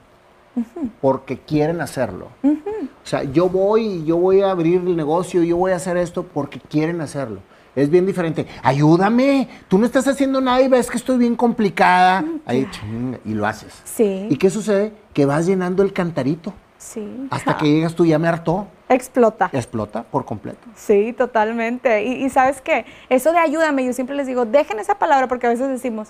porque quieren hacerlo. O sea, yo voy, yo voy a abrir el negocio, yo voy a hacer esto porque quieren hacerlo. es bien diferente. Ayúdame, tú no estás haciendo nada y ves que estoy bien complicada. Ahí, y lo haces. Sí. ¿Y qué sucede? Que vas llenando el cantarito. Sí. Hasta que llegas tú, ya me hartó. Explota. Explota por completo. Sí, totalmente. Y, y sabes qué, eso de ayúdame, yo siempre les digo, dejen esa palabra porque a veces decimos,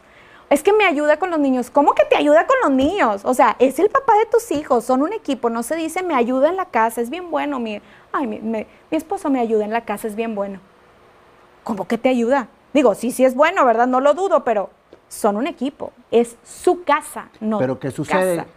es que me ayuda con los niños. ¿Cómo que te ayuda con los niños? O sea, es el papá de tus hijos, son un equipo. No se dice me ayuda en la casa, es bien bueno. Mi, ay, mi, esposo me ayuda en la casa, es bien bueno. ¿Cómo que te ayuda? Digo, sí, sí es bueno, ¿verdad? No lo dudo, pero son un equipo. Es su casa, no Pero ¿qué sucede? casa.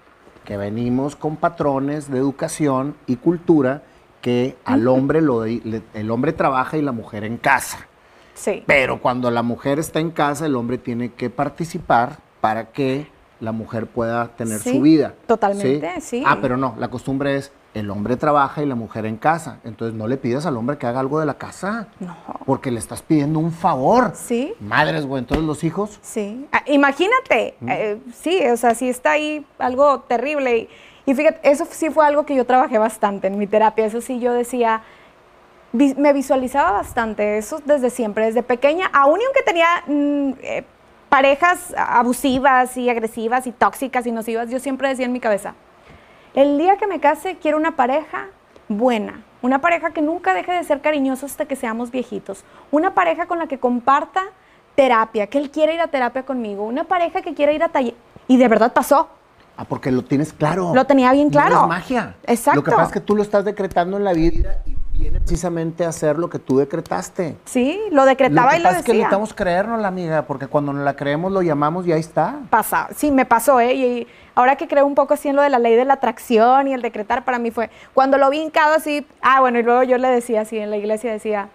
Que venimos con patrones de educación y cultura que al hombre lo el hombre trabaja y la mujer en casa. Sí. Pero cuando la mujer está en casa, el hombre tiene que participar para que la mujer pueda tener Sí, su vida. totalmente, sí. Ah, pero no, la costumbre es el hombre trabaja y la mujer en casa. Entonces no le pidas al hombre que haga algo de la casa. No. Porque le estás pidiendo un favor. Sí. Madres, güey. Entonces los hijos. Sí, Ah, imagínate, eh, sí, o sea, sí está ahí algo terrible. Y, y fíjate, eso sí fue algo que yo trabajé bastante en mi terapia. Eso sí, yo decía, vi- me visualizaba bastante, eso desde siempre, desde pequeña, aún y aunque tenía mm, eh, parejas abusivas y agresivas y tóxicas y nocivas, yo siempre decía en mi cabeza, el día que me case quiero una pareja buena, una pareja que nunca deje de ser cariñoso hasta que seamos viejitos, una pareja con la que comparta terapia, que él quiera ir a terapia conmigo, una pareja que quiera ir a taller. Y de verdad pasó. Ah, porque lo tienes claro. Lo tenía bien No claro. es magia. Exacto. Lo que pasa es que tú lo estás decretando en la vida y viene precisamente a hacer lo que tú decretaste. Sí, lo decretaba lo que y lo pasa es que decía. necesitamos creernos la amiga, porque cuando nos la creemos lo llamamos y ahí está. Pasa, sí, me pasó, ¿eh? Y ahora que creo un poco así en lo de la ley de la atracción y el decretar, para mí fue, cuando lo vi hincado así, ah, bueno, y luego yo le decía así, en la iglesia decía,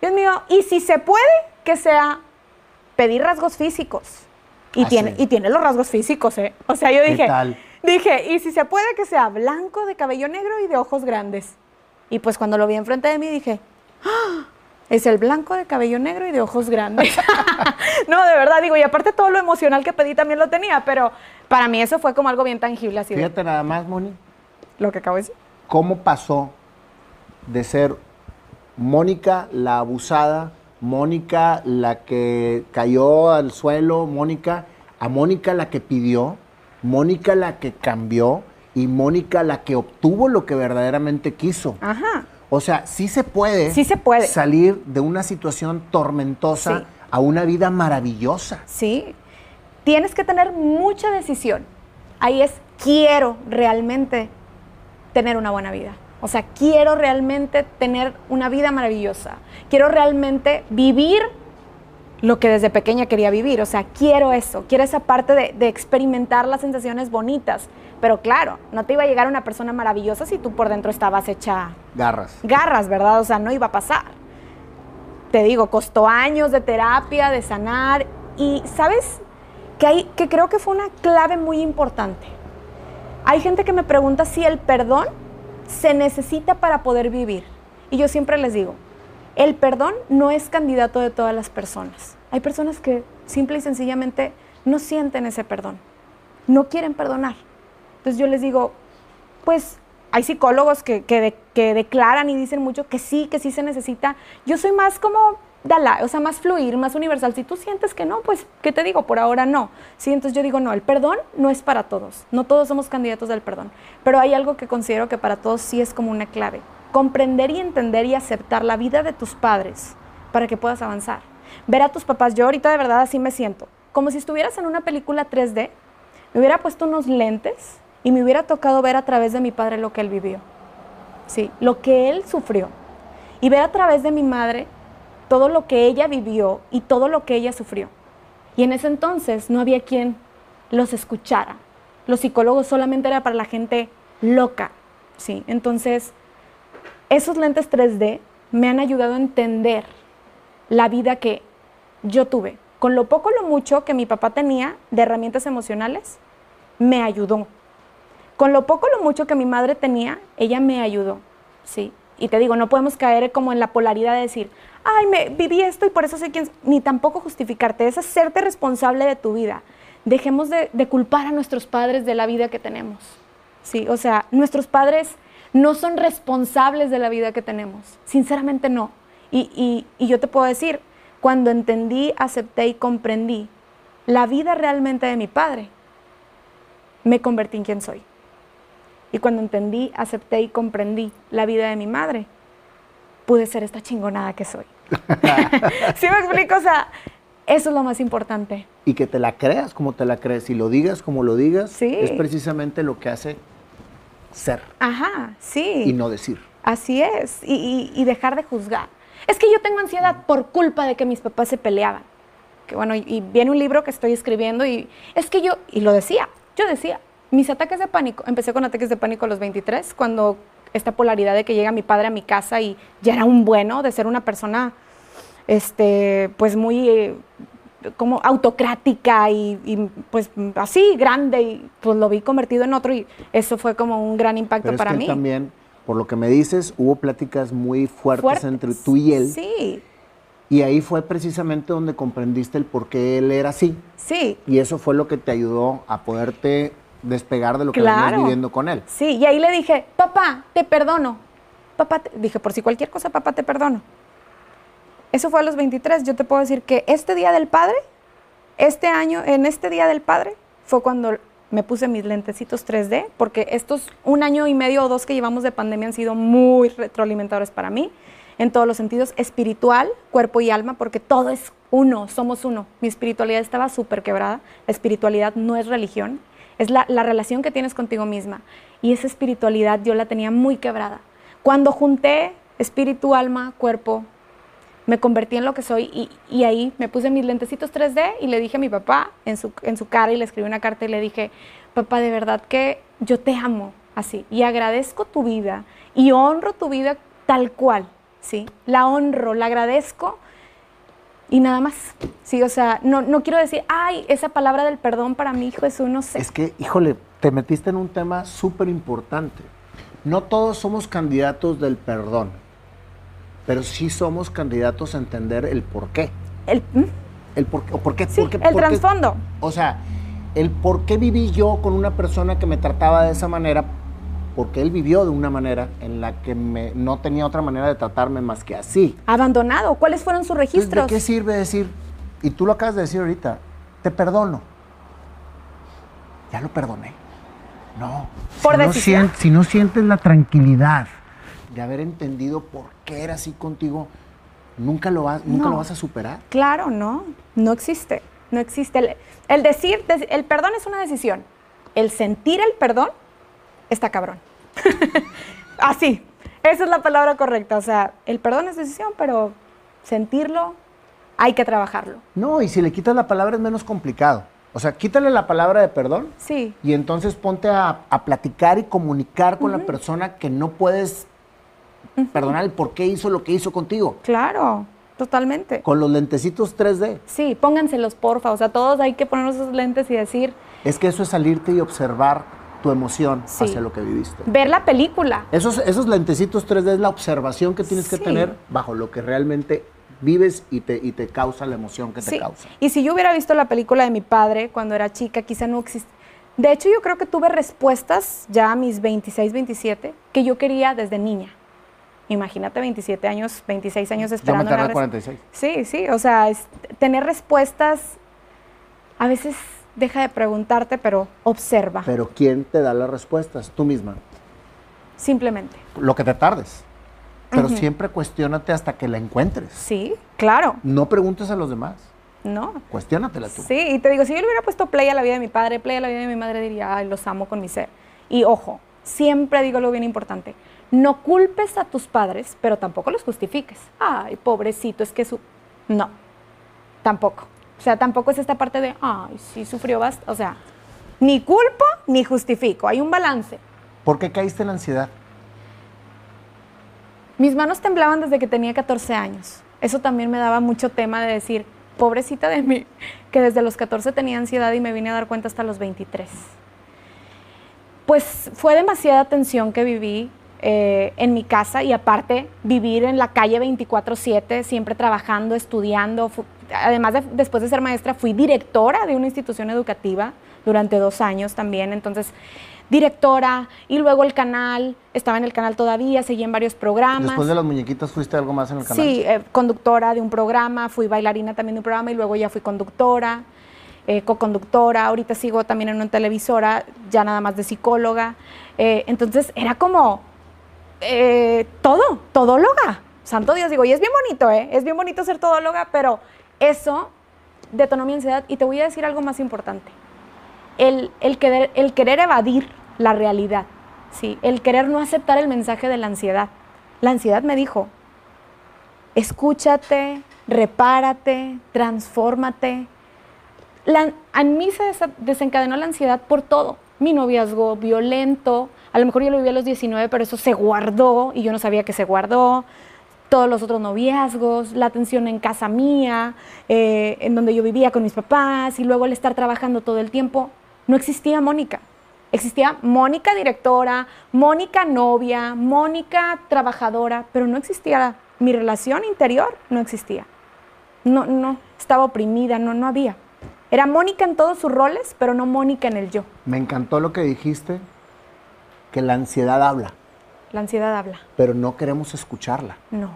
Dios mío, y si se puede, que sea pedir rasgos físicos. Y, tiene, y tiene los rasgos físicos, ¿eh? O sea, yo ¿Qué dije, tal? dije, y si se puede, que sea blanco, de cabello negro y de ojos grandes. Y pues cuando lo vi enfrente de mí dije, ¡Ah! es el blanco de cabello negro y de ojos grandes. no, de verdad, digo, y aparte todo lo emocional que pedí también lo tenía, pero para mí eso fue como algo bien tangible, así de Fíjate nada más, Moni, lo que acabo de decir. cómo pasó de ser Mónica la abusada, Mónica la que cayó al suelo, Mónica, a Mónica la que pidió, Mónica la que cambió y Mónica la que obtuvo lo que verdaderamente quiso. Ajá. O sea, sí se puede, Sí se puede. salir de una situación tormentosa Sí. a una vida maravillosa. Sí. Tienes que tener mucha decisión. Ahí es, quiero realmente tener una buena vida. O sea, quiero realmente tener una vida maravillosa. Quiero realmente vivir lo que desde pequeña quería vivir. O sea, quiero eso. Quiero esa parte de, de experimentar las sensaciones bonitas. Pero claro, no te iba a llegar una persona maravillosa si tú por dentro estabas hecha Garras. garras, ¿verdad? O sea, no iba a pasar. Te digo, costó años de terapia, de sanar. Y sabes que, hay, que creo que fue una clave muy importante. Hay gente que me pregunta si el perdón se necesita para poder vivir. Y yo siempre les digo, el perdón no es candidato de todas las personas. Hay personas que simple y sencillamente no sienten ese perdón, no quieren perdonar. Entonces yo les digo, pues hay psicólogos que, que, de- que declaran y dicen mucho que sí, que sí se necesita. Yo soy más como, dala, o sea, más fluir, más universal. Si tú sientes que no, pues, ¿qué te digo? Por ahora no. Sí, entonces yo digo, no, el perdón no es para todos. No todos somos candidatos del perdón. Pero hay algo que considero que para todos sí es como una clave. Comprender y entender y aceptar la vida de tus padres para que puedas avanzar. Ver a tus papás, yo ahorita de verdad así me siento. Como si estuvieras en una película 3D, me hubiera puesto unos lentes y me hubiera tocado ver a través de mi padre lo que él vivió. Sí, lo que él sufrió. Y ver a través de mi madre todo lo que ella vivió y todo lo que ella sufrió. Y en ese entonces no había quien los escuchara. Los psicólogos solamente era para la gente loca. Sí, entonces esos lentes 3D me han ayudado a entender la vida que yo tuve. Con lo poco lo mucho que mi papá tenía de herramientas emocionales, me ayudó. Con lo poco lo mucho que mi madre tenía, ella me ayudó. Sí. Y te digo, no podemos caer como en la polaridad de decir, ay, me viví esto y por eso sé quién, s-". ni tampoco justificarte, es hacerte responsable de tu vida. Dejemos de, de culpar a nuestros padres de la vida que tenemos. Sí, o sea, nuestros padres no son responsables de la vida que tenemos. Sinceramente no. Y, y- y yo te puedo decir, Cuando entendí, acepté y comprendí la vida realmente de mi padre, me convertí en quien soy. Y cuando entendí, acepté y comprendí la vida de mi madre, pude ser esta chingonada que soy. ¿Sí me explico? O sea, eso es lo más importante. Y que te la creas como te la crees y lo digas como lo digas, Sí. es precisamente lo que hace ser Ajá, sí. y no decir. Así es. Y, y- y dejar de juzgar. Es que yo tengo ansiedad por culpa de que mis papás se peleaban. Que bueno, y, y viene un libro que estoy escribiendo y es que yo, y lo decía, yo decía, mis ataques de pánico, empecé con ataques de pánico a los 23, cuando esta polaridad de que llega mi padre a mi casa y ya era un bueno, de ser una persona, este, pues muy... como autocrática y, y, pues así grande y pues lo vi convertido en otro y eso fue como un gran impacto Pero es para que mí. también, por lo que me dices, hubo pláticas muy fuertes, Fuertes. entre tú y él. Sí, Y ahí fue precisamente donde comprendiste el por qué él era así. sí, Y eso fue lo que te ayudó a poderte despegar de lo que Claro. venías viviendo con él. sí. Y ahí le dije, papá, te perdono. Papá, te-". dije, por si cualquier cosa, papá, te perdono. Eso fue a los 23. Yo te puedo decir que este día del padre, este año, en este día del padre, fue cuando me puse mis lentecitos 3D, porque estos un año y medio o dos que llevamos de pandemia han sido muy retroalimentadores para mí, en todos los sentidos, espiritual, cuerpo y alma, porque todo es uno, somos uno. Mi espiritualidad estaba súper quebrada. La espiritualidad no es religión, es la, la relación que tienes contigo misma. Y esa espiritualidad yo la tenía muy quebrada. Cuando junté espíritu, alma, cuerpo, me convertí en lo que soy y, ahí me puse mis lentecitos 3D y le dije a mi papá en su, en su cara y le escribí una carta y le dije, papá, de verdad que yo te amo así y agradezco tu vida y honro tu vida tal cual, ¿sí? La honro, la agradezco y nada más, ¿sí? O sea, no, no quiero decir, ay, esa palabra del perdón para mi hijo es un no sé. Es que, híjole, te metiste en un tema súper importante. No todos somos candidatos del perdón, pero sí somos candidatos a entender el por qué. El. El por, o por qué, Sí, por qué- el trasfondo. O sea, el por qué viví yo con una persona que me trataba de esa manera, porque él vivió de una manera en la que me- no tenía otra manera de tratarme más que así. Abandonado. ¿Cuáles fueron sus Entonces, registros? ¿De qué sirve decir, y tú lo acabas de decir ahorita, te perdono? Ya lo perdoné. No. Por si no, decisión. si no sientes la tranquilidad de haber entendido por qué era así contigo, nunca lo vas, nunca No. lo vas a superar. Claro, no, no existe, no existe. El, el decir, el perdón es una decisión. El sentir el perdón está cabrón. Así, esa es la palabra correcta. O sea, el perdón es decisión, pero sentirlo hay que trabajarlo. No, y si le quitas la palabra es menos complicado. O sea, quítale la palabra de perdón Sí, y entonces ponte a, a platicar y comunicar con la persona que no puedes perdonar el por qué hizo lo que hizo contigo. claro, totalmente. Con los lentecitos 3D. Sí, pónganselos, porfa. O sea, todos hay que ponernos esos lentes y decir, Es que eso es salirte y observar tu emoción Sí. hacia lo que viviste. ver la película. Esos, esos lentecitos 3D es la observación que tienes que tener bajo lo que realmente vives y te, y te causa la emoción que te causa. Y si yo hubiera visto la película de mi padre cuando era chica, quizá no existe. De hecho, yo creo que tuve respuestas ya a mis 26, 27 que yo quería desde niña. Imagínate 27 años, 26 años Yo me esperando una tardé res- 46. Sí, sí, o sea, es- tener respuestas a veces deja de preguntarte, pero observa, Pero ¿quién te da las respuestas? Tú misma. simplemente. Lo que te tardes. Pero siempre cuestionate hasta que la encuentres. Sí, claro, No preguntes a los demás. ¿no? Cuestiónatela tú. Sí, y te digo, si yo le hubiera puesto play a la vida de mi padre, play a la vida de mi madre, diría, ay, los amo con mi ser. Y ojo, siempre digo algo bien importante, no culpes a tus padres, pero tampoco los justifiques. Ay, pobrecito, es que su... No, tampoco. O sea, tampoco es esta parte de, ay, sí sufrió bastante. O sea, ni culpo ni justifico, hay un balance. ¿Por qué caíste en la ansiedad? Mis manos temblaban desde que tenía 14 años. Eso también me daba mucho tema de decir, pobrecita de mí, que desde los 14 tenía ansiedad y me vine a dar cuenta hasta los 23. Pues fue demasiada tensión que viví eh, en mi casa y aparte vivir en la calle 24/7, siempre trabajando, estudiando. Además, de- después de ser maestra, fui directora de una institución educativa durante dos años también. Entonces, directora y luego el canal, estaba en el canal todavía, seguí en varios programas. Después de las muñequitas fuiste algo más en el canal. Sí, eh, conductora de un programa, fui bailarina también de un programa y luego ya fui conductora, eh, co-conductora, ahorita sigo también en una televisora, ya nada más de psicóloga. Eh, entonces era como todo, todóloga. Santo Dios, digo, y es bien bonito, ¿eh? Es bien bonito ser todóloga, pero eso detonó mi ansiedad y te voy a decir algo más importante. El, el, querer, evadir la realidad, ¿sí? el querer no aceptar el mensaje de la ansiedad. La ansiedad me dijo, escúchate, repárate, transfórmate. La, en mí se desencadenó la ansiedad por todo. Mi noviazgo violento, a lo mejor yo lo viví a los 19, pero eso se guardó y yo no sabía que se guardó. Todos los otros noviazgos, la atención en casa mía, eh, en donde yo vivía con mis papás y luego el estar trabajando todo el tiempo, no existía Mónica. Existía Mónica directora, Mónica novia, Mónica trabajadora, pero no existía mi relación interior, no existía. No, no, estaba oprimida, no, no había. Era Mónica en todos sus roles, pero no Mónica en el yo. Me encantó lo que dijiste, que la ansiedad habla. La ansiedad habla. Pero no queremos escucharla. No.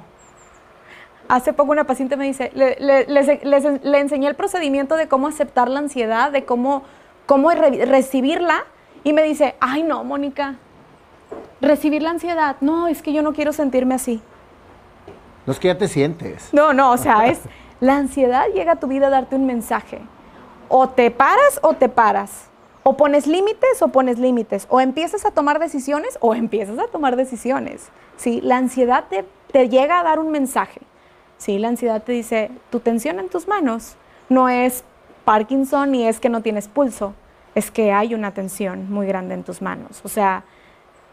Hace poco una paciente me dice, le, le, enseñé el procedimiento de cómo aceptar la ansiedad, de cómo, cómo recibirla y me dice, ay no, Mónica, recibir la ansiedad, no, es que yo no quiero sentirme así. No es que ya te sientes. No, no, o sea, es la ansiedad llega a tu vida a darte un mensaje. O te paras o te paras. O pones límites o pones límites. O empiezas a tomar decisiones o empiezas a tomar decisiones. ¿sí? La ansiedad te, te llega a dar un mensaje. ¿sí? La ansiedad te dice, tu tensión en tus manos no es Parkinson ni es que no tienes pulso es que hay una tensión muy grande en tus manos. O sea,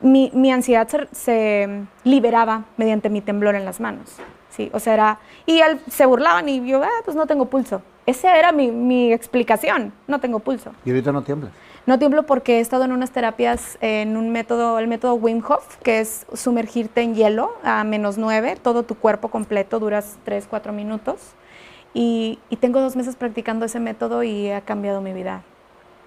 mi, ansiedad se, liberaba mediante mi temblor en las manos. Sí, o sea, era, y él, se burlaban y yo, ah, pues no tengo pulso. Esa era mi, explicación, no tengo pulso. ¿Y ahorita no tiemblas? No tiemblo porque he estado en unas terapias, en un método, el método Wim Hof, que es sumergirte en hielo a menos nueve, todo tu cuerpo completo, duras tres, cuatro minutos. Y, y tengo dos meses practicando ese método y ha cambiado mi vida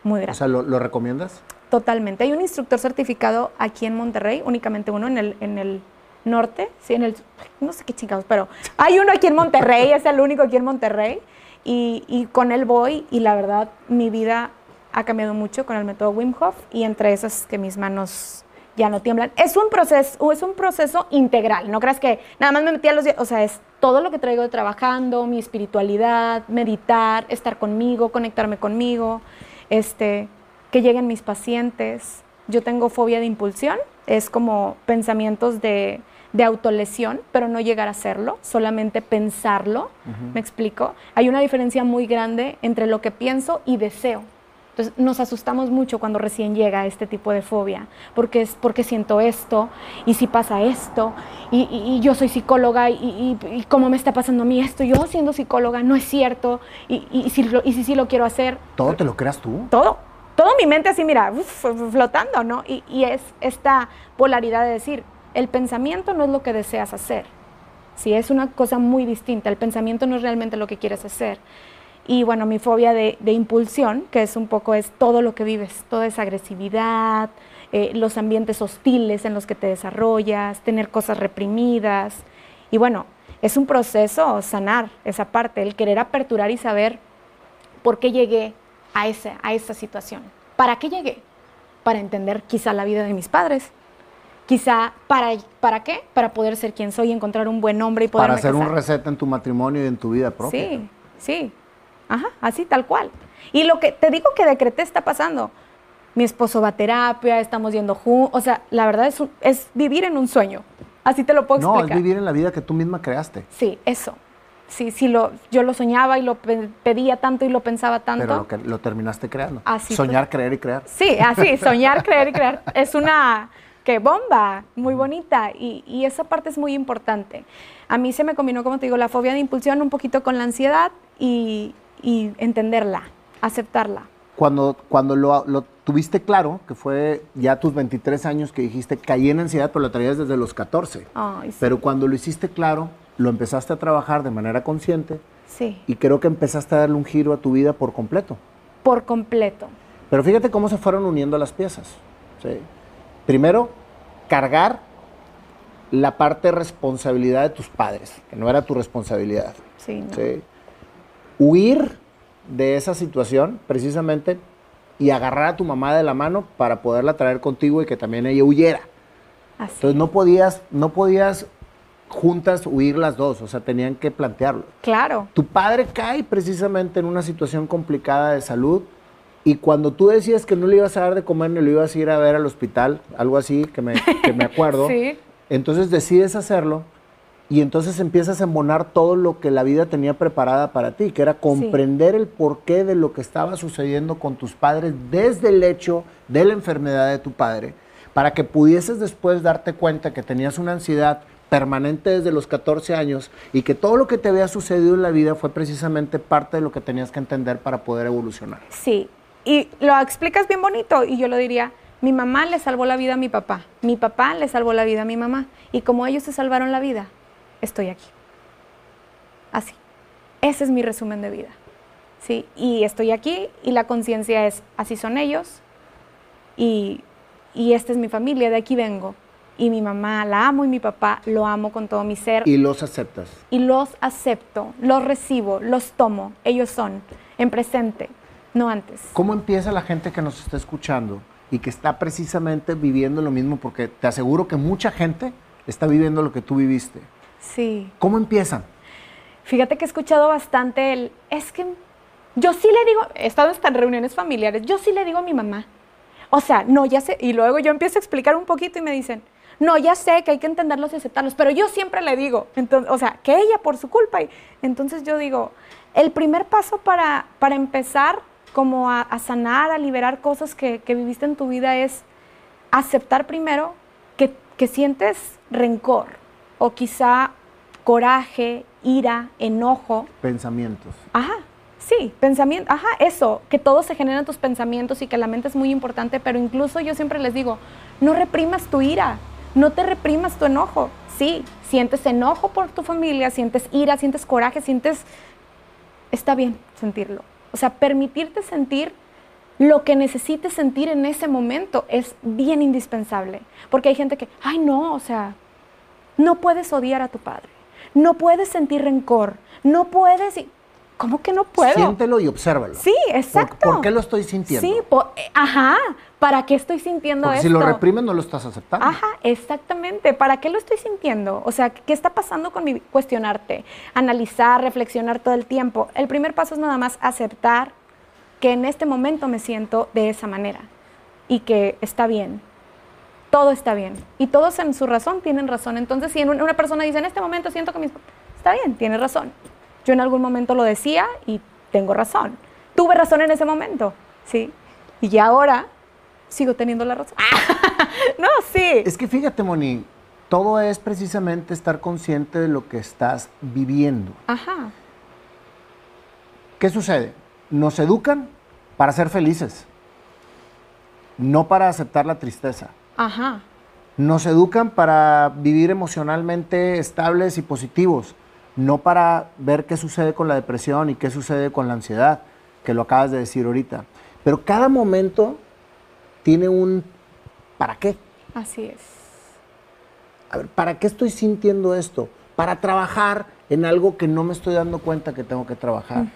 muy grande. O sea, ¿lo, recomiendas? Totalmente. Hay un instructor certificado aquí en Monterrey, únicamente uno en el, en el norte, sí, en el, no sé qué chingados, pero hay uno aquí en Monterrey, es el único aquí en Monterrey, y, y, con él voy y la verdad mi vida ha cambiado mucho con el método Wim Hof y entre esas que mis manos ya no tiemblan. Es un proceso, es un proceso integral, no creas que nada más me metí a los días, o sea, es todo lo que traigo de trabajando, mi espiritualidad, meditar, estar conmigo, conectarme conmigo, este, que lleguen mis pacientes. Yo tengo fobia de impulsión, es como pensamientos de, de autolesión, pero no llegar a hacerlo, solamente pensarlo, ¿me explico? Hay una diferencia muy grande entre lo que pienso y deseo. Entonces nos asustamos mucho cuando recién llega este tipo de fobia, porque es porque siento esto, y si pasa esto, y, yo soy psicóloga, y, y, cómo me está pasando a mí esto, yo siendo psicóloga, no es cierto, y, si, y si sí lo quiero hacer. ¿Todo te lo creas tú? Todo. Todo mi mente así, mira, flotando, ¿no? Y, es esta polaridad de decir, el pensamiento no es lo que deseas hacer. Sí, es una cosa muy distinta. El pensamiento no es realmente lo que quieres hacer. Y bueno, mi fobia de, impulsión, que es un poco es todo lo que vives, toda esa agresividad, eh, los ambientes hostiles en los que te desarrollas, tener cosas reprimidas. Y bueno, es un proceso sanar esa parte, el querer aperturar y saber por qué llegué a, ese, a esa situación. ¿Para qué llegué? Para entender quizá la vida de mis padres. Quizá, ¿para, ¿para qué? Para poder ser quien soy, encontrar un buen hombre y poder... Para hacer un reset en tu matrimonio y en tu vida propia. Sí, sí. Ajá, así tal cual. Y lo que te digo que decreté está pasando. Mi esposo va a terapia, estamos yendo juntos. O sea, la verdad es, es vivir en un sueño. Así te lo puedo explicar. No, es vivir en la vida que tú misma creaste. Sí, eso. Sí, sí, lo, yo lo soñaba y lo pedía tanto y lo pensaba tanto. Pero lo, que, lo terminaste creando. Así soñar, creer y crear. Sí, así, soñar, creer y crear. Es una que bomba, muy bonita. Y, y, esa parte es muy importante. A mí se me combinó, como te digo, la fobia de impulsión un poquito con la ansiedad y, y entenderla, aceptarla. Cuando, cuando lo, tuviste claro, que fue ya tus 23 años que dijiste, caí en ansiedad, pero la traías desde los 14. Pero cuando lo hiciste claro, lo empezaste a trabajar de manera consciente. Sí. Y creo que empezaste a darle un giro a tu vida por completo. Por completo. Pero fíjate cómo se fueron uniendo las piezas. Primero, cargar la parte de responsabilidad de tus padres, que no era tu responsabilidad. Sí, no. Huir de esa situación, precisamente, y agarrar a tu mamá de la mano para poderla traer contigo y que también ella huyera. Así. Entonces no podías, no podías juntas huir las dos, o sea, tenían que plantearlo. Claro. Tu padre cae precisamente en una situación complicada de salud y cuando tú decías que no le ibas a dar de comer ni lo ibas a ir a ver al hospital, algo así que me, que me acuerdo, Sí. entonces decides hacerlo y entonces empiezas a embonar todo lo que la vida tenía preparada para ti, que era comprender el porqué de lo que estaba sucediendo con tus padres desde el hecho de la enfermedad de tu padre, para que pudieses después darte cuenta que tenías una ansiedad permanente desde los 14 años y que todo lo que te había sucedido en la vida fue precisamente parte de lo que tenías que entender para poder evolucionar. Sí, y lo explicas bien bonito y yo lo diría, mi mamá le salvó la vida a mi papá, mi papá le salvó la vida a mi mamá. Y como ellos se salvaron la vida, estoy aquí. Así. Ese es mi resumen de vida. Sí, y estoy aquí y la conciencia es, así son ellos y, y esta es mi familia, de aquí vengo. Y mi mamá la amo y mi papá lo amo con todo mi ser Y los aceptas. y los acepto, los recibo, los tomo, ellos son, en presente, no antes. ¿Cómo empieza la gente que nos está escuchando y que está precisamente viviendo lo mismo? Porque te aseguro que mucha gente está viviendo lo que tú viviste. Sí. ¿Cómo empiezan? Fíjate que he escuchado bastante el, es que yo sí le digo, he estado hasta en reuniones familiares, yo sí le digo a mi mamá. O sea, no, ya sé, y luego yo empiezo a explicar un poquito y me dicen, no, ya sé que hay que entenderlos y aceptarlos, pero yo siempre le digo, entonces, o sea, que ella por su culpa. Y, entonces yo digo, el primer paso para, para empezar como a, a sanar, a liberar cosas que, que viviste en tu vida es aceptar primero que, que sientes rencor o quizá coraje, ira, enojo, Pensamientos. Ajá, sí, pensamiento, ajá, eso, que todo se genera en tus pensamientos y que la mente es muy importante, pero incluso yo siempre les digo, no reprimas tu ira, no te reprimas tu enojo. Sí, sientes enojo por tu familia, sientes ira, sientes coraje, sientes... Está bien sentirlo. O sea, permitirte sentir lo que necesites sentir en ese momento es bien indispensable. Porque hay gente que, ay no, o sea, no puedes odiar a tu padre, no puedes sentir rencor, no puedes... y- ¿Cómo que no puedo? Siéntelo y obsérvalo. Sí, ¿Por, exacto. por qué lo estoy sintiendo? Sí, po- eh, ajá. ¿Para qué estoy sintiendo Porque esto? si lo reprimes no lo estás aceptando. Ajá, exactamente. ¿Para qué lo estoy sintiendo? O sea, ¿qué está pasando con mi cuestionarte? Analizar, reflexionar todo el tiempo. El primer paso es nada más aceptar que en este momento me siento de esa manera y que está bien. Todo está bien. Y todos en su razón tienen razón. Entonces, si una persona dice, en este momento siento que mis... Está bien, tiene razón. Yo en algún momento lo decía y tengo razón. Tuve razón en ese momento, ¿sí? Y ahora sigo teniendo la razón. no, sí. Es que fíjate, Moni, todo es precisamente estar consciente de lo que estás viviendo. Ajá. ¿Qué sucede? Nos educan para ser felices, no para aceptar la tristeza. Ajá. Nos educan para vivir emocionalmente estables y positivos, no para ver qué sucede con la depresión y qué sucede con la ansiedad, que lo acabas de decir ahorita. Pero cada momento tiene un ¿para qué? Así es. A ver, ¿para qué estoy sintiendo esto? Para trabajar en algo que no me estoy dando cuenta que tengo que trabajar.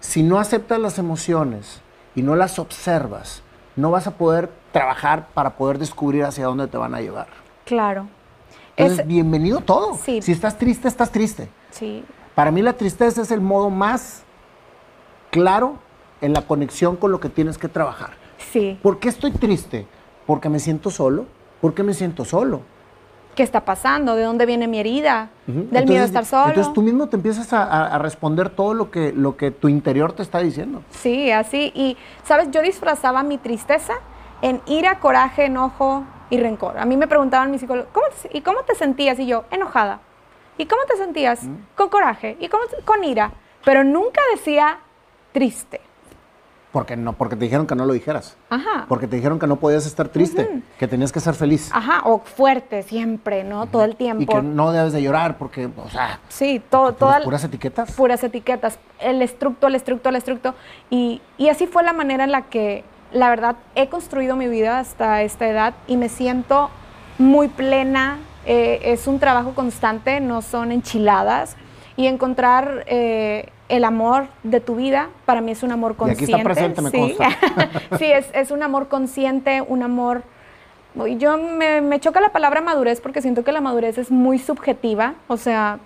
Si no aceptas las emociones y no las observas, no vas a poder trabajar para poder descubrir hacia dónde te van a llevar. Claro. Entonces, Es- bienvenido todo. Sí. Si estás triste, estás triste. sí. Para mí la tristeza es el modo más claro en la conexión con lo que tienes que trabajar. Sí. ¿Por qué estoy triste? ¿Porque me siento solo? ¿Por qué me siento solo? ¿Qué está pasando? ¿De dónde viene mi herida? Del miedo a Entonces- estar solo. Entonces tú mismo te empiezas a, a- a responder todo lo que, lo que tu interior te está diciendo. Sí, así. Y, ¿sabes? Yo disfrazaba mi tristeza en ira, coraje, enojo y rencor. A mí me preguntaban mis psicólogos, ¿cómo te- ¿y cómo te sentías? Y yo, enojada. ¿Y cómo te sentías? Mm. Con coraje. ¿Y cómo te- con ira? Pero nunca decía triste. Porque, no, porque te dijeron que no lo dijeras. Ajá. Porque te dijeron que no podías estar triste, que tenías que ser feliz. Ajá, o fuerte siempre, ¿no? Todo el tiempo. Y que no debes de llorar porque, o sea, Sí, todo, puras, toda, puras etiquetas. puras etiquetas, el estructo, el estructo, el estructo. Y, y así fue la manera en la que la verdad, he construido mi vida hasta esta edad y me siento muy plena. Eh, es un trabajo constante, no son enchiladas. Y encontrar eh, el amor de tu vida, para mí es un amor consciente. Y aquí está presente, me sí, sí es, es, un amor consciente, un amor... Yo me, me choca la palabra madurez porque siento que la madurez es muy subjetiva. O sea,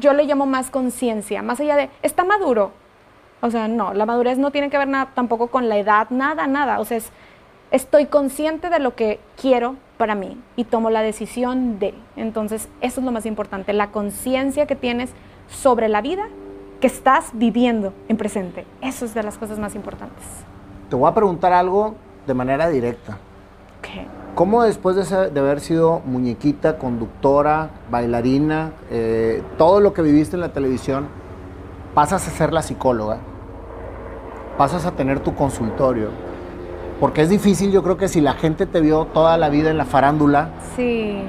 yo le llamo más conciencia, más allá de, está maduro. O sea, no, la madurez no tiene que ver nada tampoco con la edad, nada, nada. O sea, es, estoy consciente de lo que quiero para mí y tomo la decisión de. Entonces, eso es lo más importante, la conciencia que tienes sobre la vida que estás viviendo en presente. Eso es de las cosas más importantes. Te voy a preguntar algo de manera directa. ¿Qué? ¿Cómo después de, de, haber sido muñequita, conductora, bailarina, eh, todo lo que viviste en la televisión, pasas a ser la psicóloga? Pasas a tener tu consultorio. Porque es difícil, yo creo que si la gente te vio toda la vida en la farándula, sí.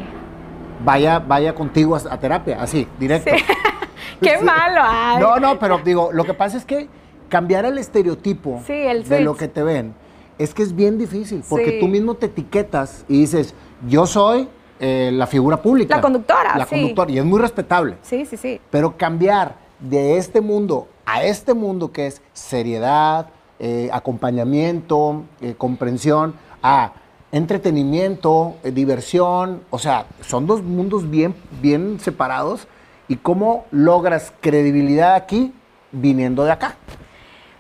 vaya, vaya contigo a, a terapia, así, directo. Sí. Qué malo. Ay. No, no, pero digo, lo que pasa es que cambiar el estereotipo sí, el de lo que te ven es que es bien difícil, porque sí. tú mismo te etiquetas y dices, yo soy eh, la figura pública. La conductora. La conductora, y es muy respetable. Sí, sí, sí. Pero cambiar de este mundo a este mundo que es seriedad, eh, acompañamiento, eh, comprensión, a entretenimiento, eh, diversión, o sea, son dos mundos bien, bien separados. ¿Y cómo logras credibilidad aquí viniendo de acá?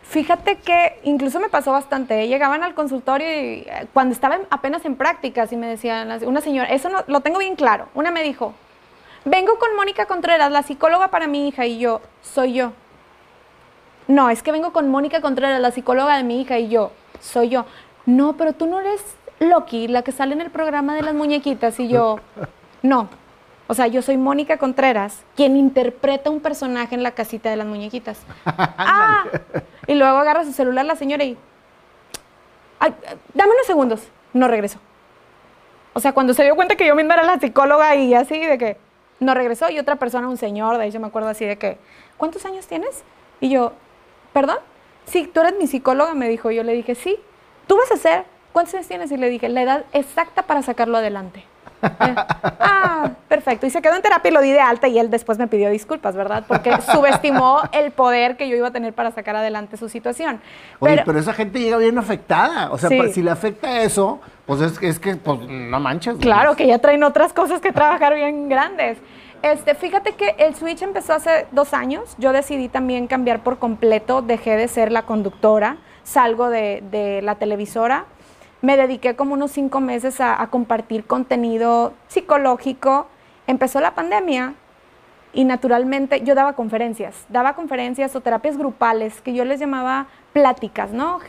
Fíjate que incluso me pasó bastante. Llegaban al consultorio y cuando estaba apenas en prácticas y me decían, una señora, eso no, lo tengo bien claro. Una me dijo, vengo con Mónica Contreras, la psicóloga para mi hija, y yo, soy yo. No, es que vengo con Mónica Contreras, la psicóloga de mi hija, y yo, soy yo. No, pero tú no eres Loki, la que sale en el programa de las muñequitas, y yo, no. O sea, yo soy Mónica Contreras, quien interpreta un personaje en la casita de las muñequitas. ah, y luego agarra su celular la señora y, Ay, dame unos segundos, no regresó. O sea, cuando se dio cuenta que yo misma era la psicóloga y así, de que no regresó, y otra persona, un señor, de ahí yo me acuerdo así de que, ¿cuántos años tienes? Y yo, ¿perdón? Sí, tú eres mi psicóloga, me dijo. Yo le dije, sí. ¿Tú vas a ser? ¿Cuántos años tienes? Y le dije, la edad exacta para sacarlo adelante. ah, perfecto. Y se quedó en terapia y lo di de alta y él después me pidió disculpas, ¿verdad? Porque subestimó el poder que yo iba a tener para sacar adelante su situación. Oye, pero, pero esa gente llega bien afectada. O sea, sí. si le afecta eso, pues es, que pues, no manches. Claro, que ya traen otras cosas que trabajar bien grandes. Este, fíjate que el switch empezó hace dos años. Yo decidí también cambiar por completo. Dejé de ser la conductora, salgo de, la televisora me dediqué como unos cinco meses a, a, compartir contenido psicológico. Empezó la pandemia y naturalmente yo daba conferencias, daba conferencias o terapias grupales que yo les llamaba pláticas, ¿no?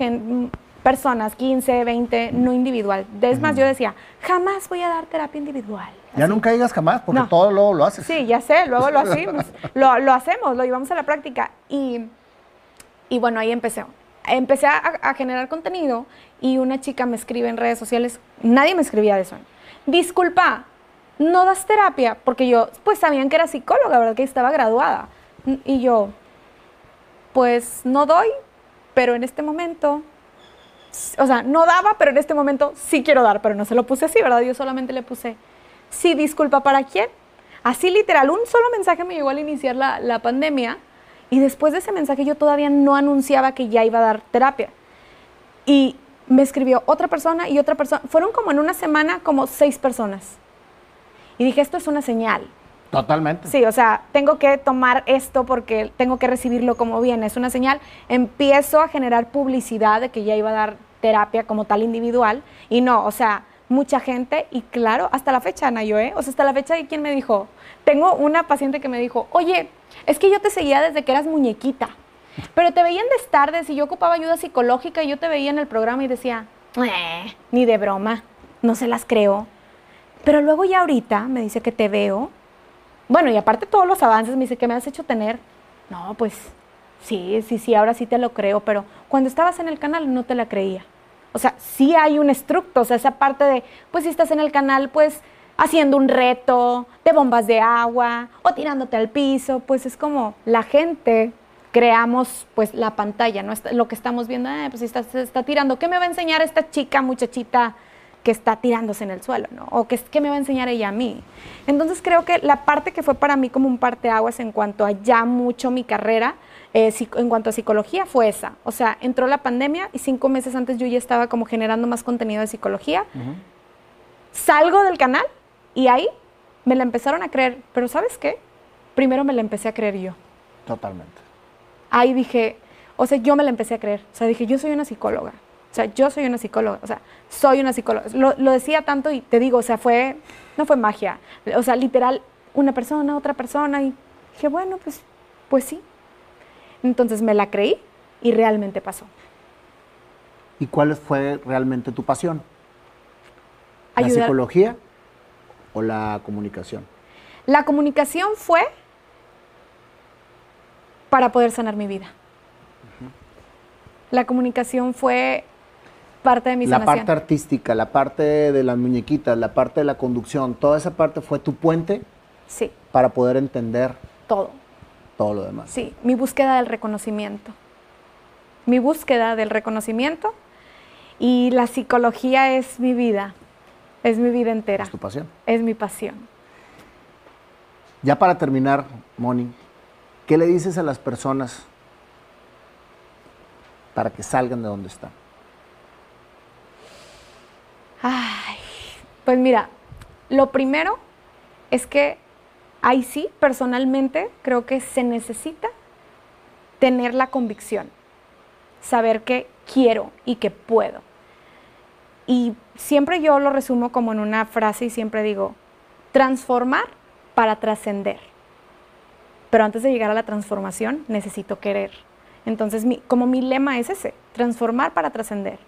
Personas, 15, 20, no individual. Es más, yo decía, jamás voy a dar terapia individual. Ya nunca digas jamás, porque no. todo luego lo haces. Sí, ya sé, luego lo hacemos, lo, lo, hacemos, lo llevamos a la práctica. Y, y bueno, ahí empecé empecé a, a, generar contenido y una chica me escribe en redes sociales, nadie me escribía de eso. Disculpa, no das terapia, porque yo, pues sabían que era psicóloga, ¿verdad? Que estaba graduada. Y yo, pues no doy, pero en este momento, o sea, no daba, pero en este momento sí quiero dar, pero no se lo puse así, ¿verdad? Yo solamente le puse, sí, disculpa, ¿para quién? Así literal, un solo mensaje me llegó al iniciar la, la pandemia y después de ese mensaje yo todavía no anunciaba que ya iba a dar terapia. Y me escribió otra persona y otra persona. Fueron como en una semana como seis personas. Y dije, esto es una señal. Totalmente. Sí, o sea, tengo que tomar esto porque tengo que recibirlo como viene. Es una señal. Empiezo a generar publicidad de que ya iba a dar terapia como tal individual. Y no, o sea, mucha gente. Y claro, hasta la fecha, Nayo, ¿eh? O sea, hasta la fecha, ¿y quién me dijo? Tengo una paciente que me dijo, oye, es que yo te seguía desde que eras muñequita. Pero te veían de tardes y yo ocupaba ayuda psicológica y yo te veía en el programa y decía, ni de broma, no se las creo. Pero luego ya ahorita me dice que te veo. Bueno, y aparte todos los avances me dice que me has hecho tener. No, pues sí, sí, sí, ahora sí te lo creo, pero cuando estabas en el canal no te la creía. O sea, sí hay un estructo, o sea, esa parte de, pues si estás en el canal, pues haciendo un reto de bombas de agua o tirándote al piso, pues es como la gente creamos pues la pantalla, ¿no? Lo que estamos viendo, eh, pues está, se está tirando, ¿qué me va a enseñar esta chica, muchachita que está tirándose en el suelo, ¿no? O ¿qué, qué me va a enseñar ella a mí? Entonces creo que la parte que fue para mí como un parteaguas en cuanto a ya mucho mi carrera, eh, en cuanto a psicología, fue esa. O sea, entró la pandemia y cinco meses antes yo ya estaba como generando más contenido de psicología. Salgo del canal y ahí me la empezaron a creer, pero ¿sabes qué? Primero me la empecé a creer yo. Totalmente. Ahí dije, o sea, yo me la empecé a creer. O sea, dije, yo soy una psicóloga. O sea, yo soy una psicóloga. O sea, soy una psicóloga. Lo, lo decía tanto y te digo, o sea, fue, no fue magia. O sea, literal, una persona, otra persona. Y dije, bueno, pues, pues sí. Entonces me la creí y realmente pasó. ¿Y cuál fue realmente tu pasión? ¿La psicología o la comunicación? La comunicación fue para poder sanar mi vida. La comunicación fue parte de mi La parte artística, la parte de las muñequitas, la parte de la conducción, toda esa parte fue tu puente sí. para poder entender todo. Todo lo demás. Sí, mi búsqueda del reconocimiento. Mi búsqueda del reconocimiento y la psicología es mi vida. Es mi vida entera. Es tu pasión. Es mi pasión. Ya para terminar, Moni, ¿qué le dices a las personas para que salgan de donde están? Ay, pues mira, lo primero es que ahí sí, personalmente, creo que se necesita tener la convicción, saber que quiero y que puedo. Y siempre yo lo resumo como en una frase y siempre digo, transformar para trascender. Pero antes de llegar a la transformación necesito querer. Entonces, como mi lema es ese, transformar para trascender.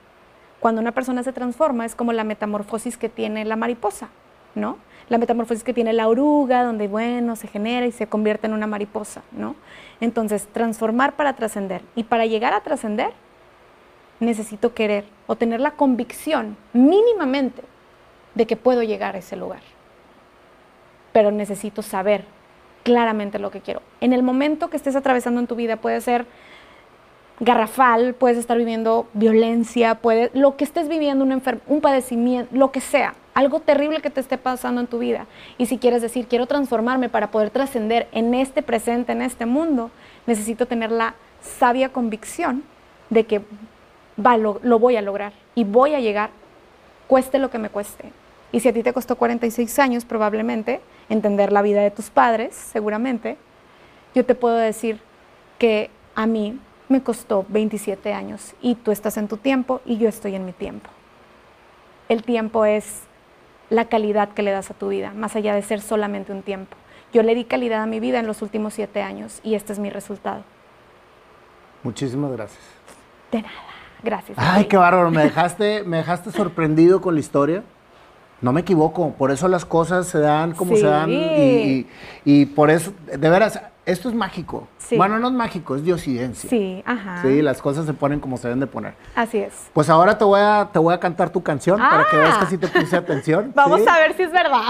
Cuando una persona se transforma es como la metamorfosis que tiene la mariposa, ¿no? La metamorfosis que tiene la oruga, donde, bueno, se genera y se convierte en una mariposa, ¿no? Entonces, transformar para trascender. Y para llegar a trascender, necesito querer o tener la convicción mínimamente de que puedo llegar a ese lugar. Pero necesito saber claramente lo que quiero. En el momento que estés atravesando en tu vida puede ser garrafal, puedes estar viviendo violencia, puede, lo que estés viviendo, un, un padecimiento, lo que sea, algo terrible que te esté pasando en tu vida. Y si quieres decir, quiero transformarme para poder trascender en este presente, en este mundo, necesito tener la sabia convicción de que lo, voy a lograr y voy a llegar, cueste lo que me cueste. Y si a ti te costó 46 años, probablemente, entender la vida de tus padres, seguramente, yo te puedo decir que a mí me costó 27 años y tú estás en tu tiempo y yo estoy en mi tiempo. El tiempo es la calidad que le das a tu vida, más allá de ser solamente un tiempo. Yo le di calidad a mi vida en los últimos siete años y este es mi resultado. Muchísimas gracias. De nada. Gracias. Ay, qué bárbaro, me dejaste, me dejaste sorprendido con la historia. No me equivoco, por eso las cosas se dan como se dan y, por eso, de veras, esto es mágico. Bueno, no es mágico, es diosidencia. Sí, ajá. Sí, las cosas se ponen como se deben de poner. Así es. Pues ahora te voy a, te voy a cantar tu canción para que veas que sí te puse atención. Vamos a ver si es verdad.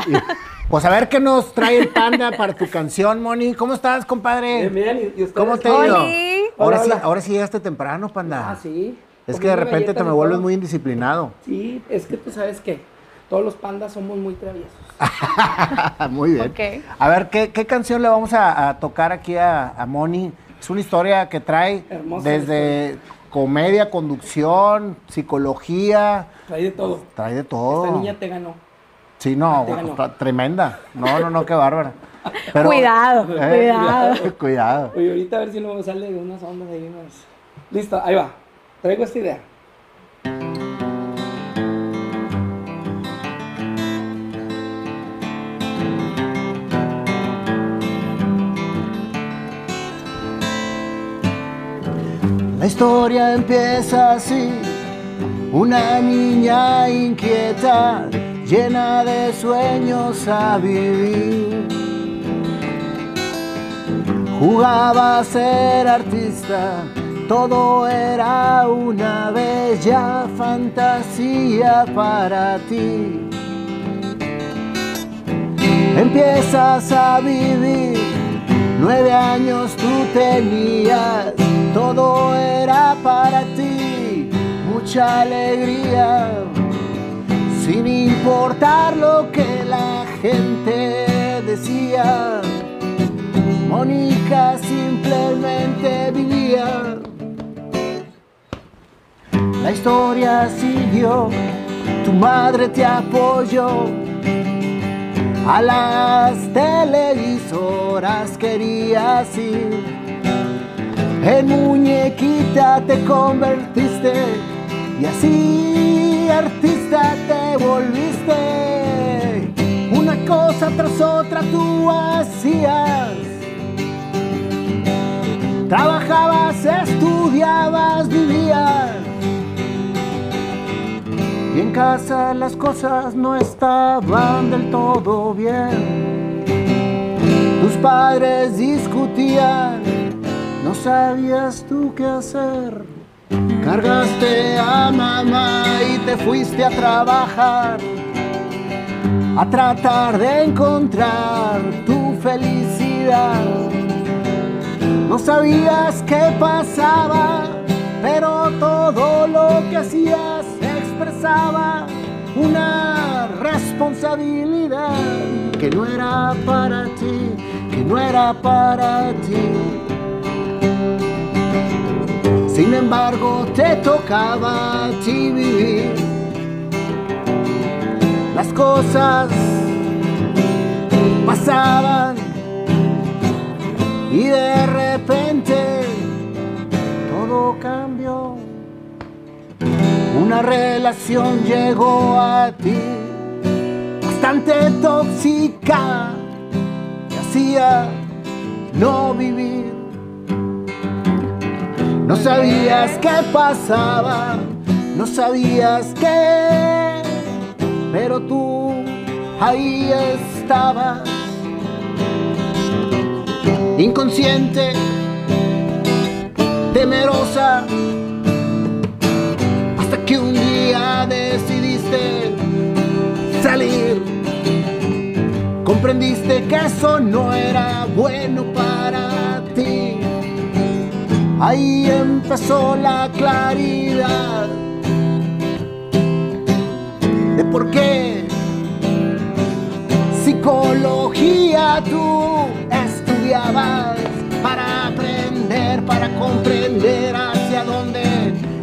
pues a ver qué nos trae el panda para tu canción, Moni. ¿Cómo estás, compadre? Bien, bien. ¿Y, ¿Cómo te ha ido? Ahora, sí, ahora sí llegaste temprano, panda. Ah, sí. Es que de repente te me vuelves muy indisciplinado. Sí, es que tú sabes que todos los pandas somos muy traviesos. muy bien. A ver, ¿qué, canción le vamos a, tocar aquí a, Moni? Es una historia que trae desde comedia, conducción, psicología. Trae de todo. Trae de todo. Esta niña te ganó. Sí, no, Está tremenda. No, no, no, qué bárbara. cuidado, eh, cuidado. cuidado. Oye, ahorita a ver si luego sale de unas ondas ahí. Unas... Listo, ahí va. Traigo esta idea. Historia empieza así, una niña inquieta, llena de sueños a vivir. Jugaba a ser artista todo era una bella fantasía para ti. Empiezas a vivir Nueve años tú tenías, todo era para ti, mucha alegría, sin importar lo que la gente decía. Mónica simplemente vivía. La historia siguió, tu madre te apoyó. A las televisoras querías ir. En muñequita te convertiste y así artista te volviste. Una cosa tras otra tú hacías. Trabajabas, estudiabas, vivías. Y en casa las cosas no estaban del todo bien. Tus padres discutían, no sabías tú qué hacer. Cargaste a mamá y te fuiste a trabajar, a tratar de encontrar tu felicidad. No sabías qué pasaba, pero todo lo que hacías expresaba una responsabilidad que no era para ti, que no era para ti. Embargo, te tocaba a ti vivir las cosas pasaban y de repente todo cambió. Una relación llegó a ti, bastante tóxica, que hacía no vivir. No sabías qué pasaba, no sabías qué, pero tú ahí estabas inconsciente, temerosa, hasta que un día decidiste salir. Comprendiste que eso no era bueno para. Ahí empezó la claridad de por qué psicología tú estudiabas para aprender, para comprender hacia dónde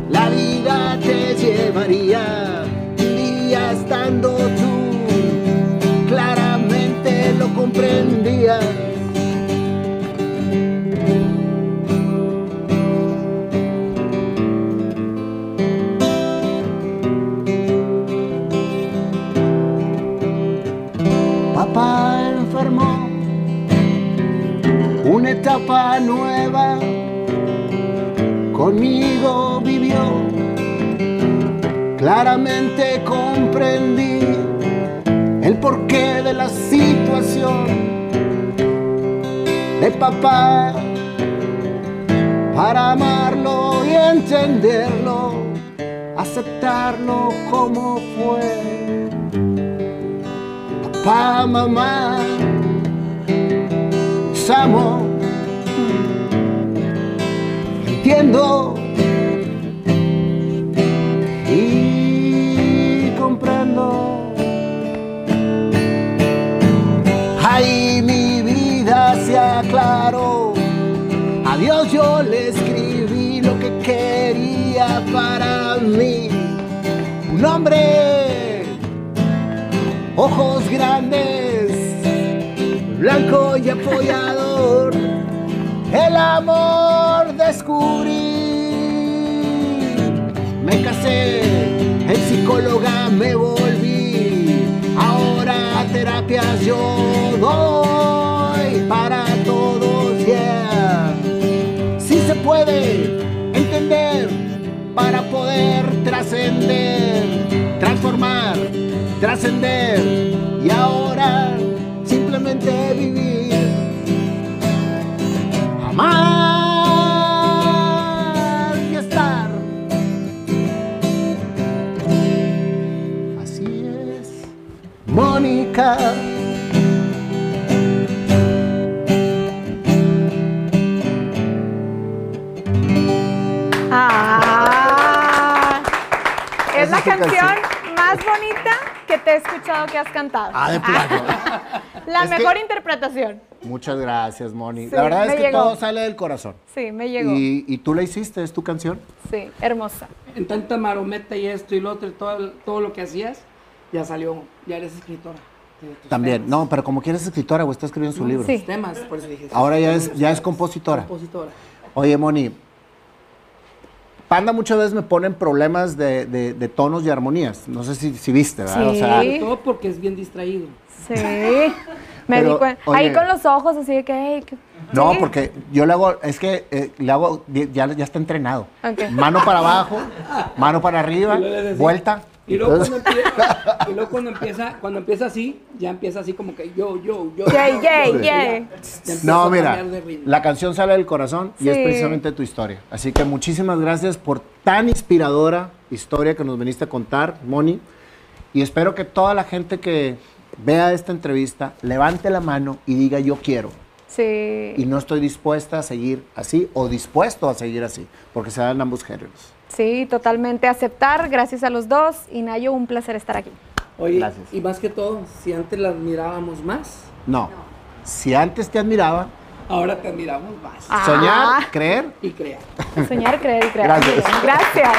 la vida te llevaría. Un día estando tú, claramente lo comprendías. Etapa nueva conmigo vivió. Claramente comprendí el porqué de la situación de papá para amarlo y entenderlo, aceptarlo como fue. Papá, mamá, os entiendo y comprendo. Ahí mi vida se aclaró. A Dios yo le escribí lo que quería para mí. Un hombre, ojos grandes, blanco y apoyador. El amor descubrí. Me casé, en psicóloga me volví. Ahora terapias yo doy para todos, yeah. Sí se puede entender para poder trascender, transformar, trascender y ahora simplemente vivir. Ah, es la canción más bonita que te he escuchado que has cantado. Ah, de plano. la es mejor que, interpretación. Muchas gracias, Moni. Sí, la verdad es que llegó. todo sale del corazón. Sí, me llegó. Y, y, tú la hiciste, es tu canción. Sí, hermosa. En tanta marometa y esto y lo otro, todo, todo lo que hacías, ya salió, ya eres escritora. También. temas. No, pero como quieres escritora o está escribiendo su No, libro. Sí. temas, por eso dije. Ahora ya es, ya es compositora. Compositora. Oye, Moni. Panda muchas veces me pone en problemas de, de- de tonos y armonías. No sé si, si viste, ¿verdad? O Sí. sea, Sobre todo porque es bien distraído. Sí. Me Pero, di cuenta. oye. Ahí con los ojos, así de que. No, Sí. porque yo le hago, es que eh, le hago, ya, ya está entrenado. Mano para abajo, mano para arriba, vuelta. Y luego, Entonces- cuando empieza, y luego cuando empieza, cuando empieza así, ya empieza así como que yo, yo, yo. Yay, yay, Ya- yay. ya empieza No, mira, la canción sale del corazón y es Sí. precisamente tu historia. Así que muchísimas gracias por tan inspiradora historia que nos viniste a contar, Moni. Y espero que toda la gente que vea esta entrevista levante la mano y diga yo quiero. Sí. Y no estoy dispuesta a seguir así o dispuesto a seguir así, porque se dan ambos géneros. Sí, totalmente aceptar. Gracias a los dos. Y Nayo, un placer estar aquí. Oye, Gracias. y más que todo, si antes la admirábamos más, No. Si antes te admiraba, ahora te admiramos más. Ah. soñar, creer Y crear. Soñar, creer y creer. Gracias. Gracias.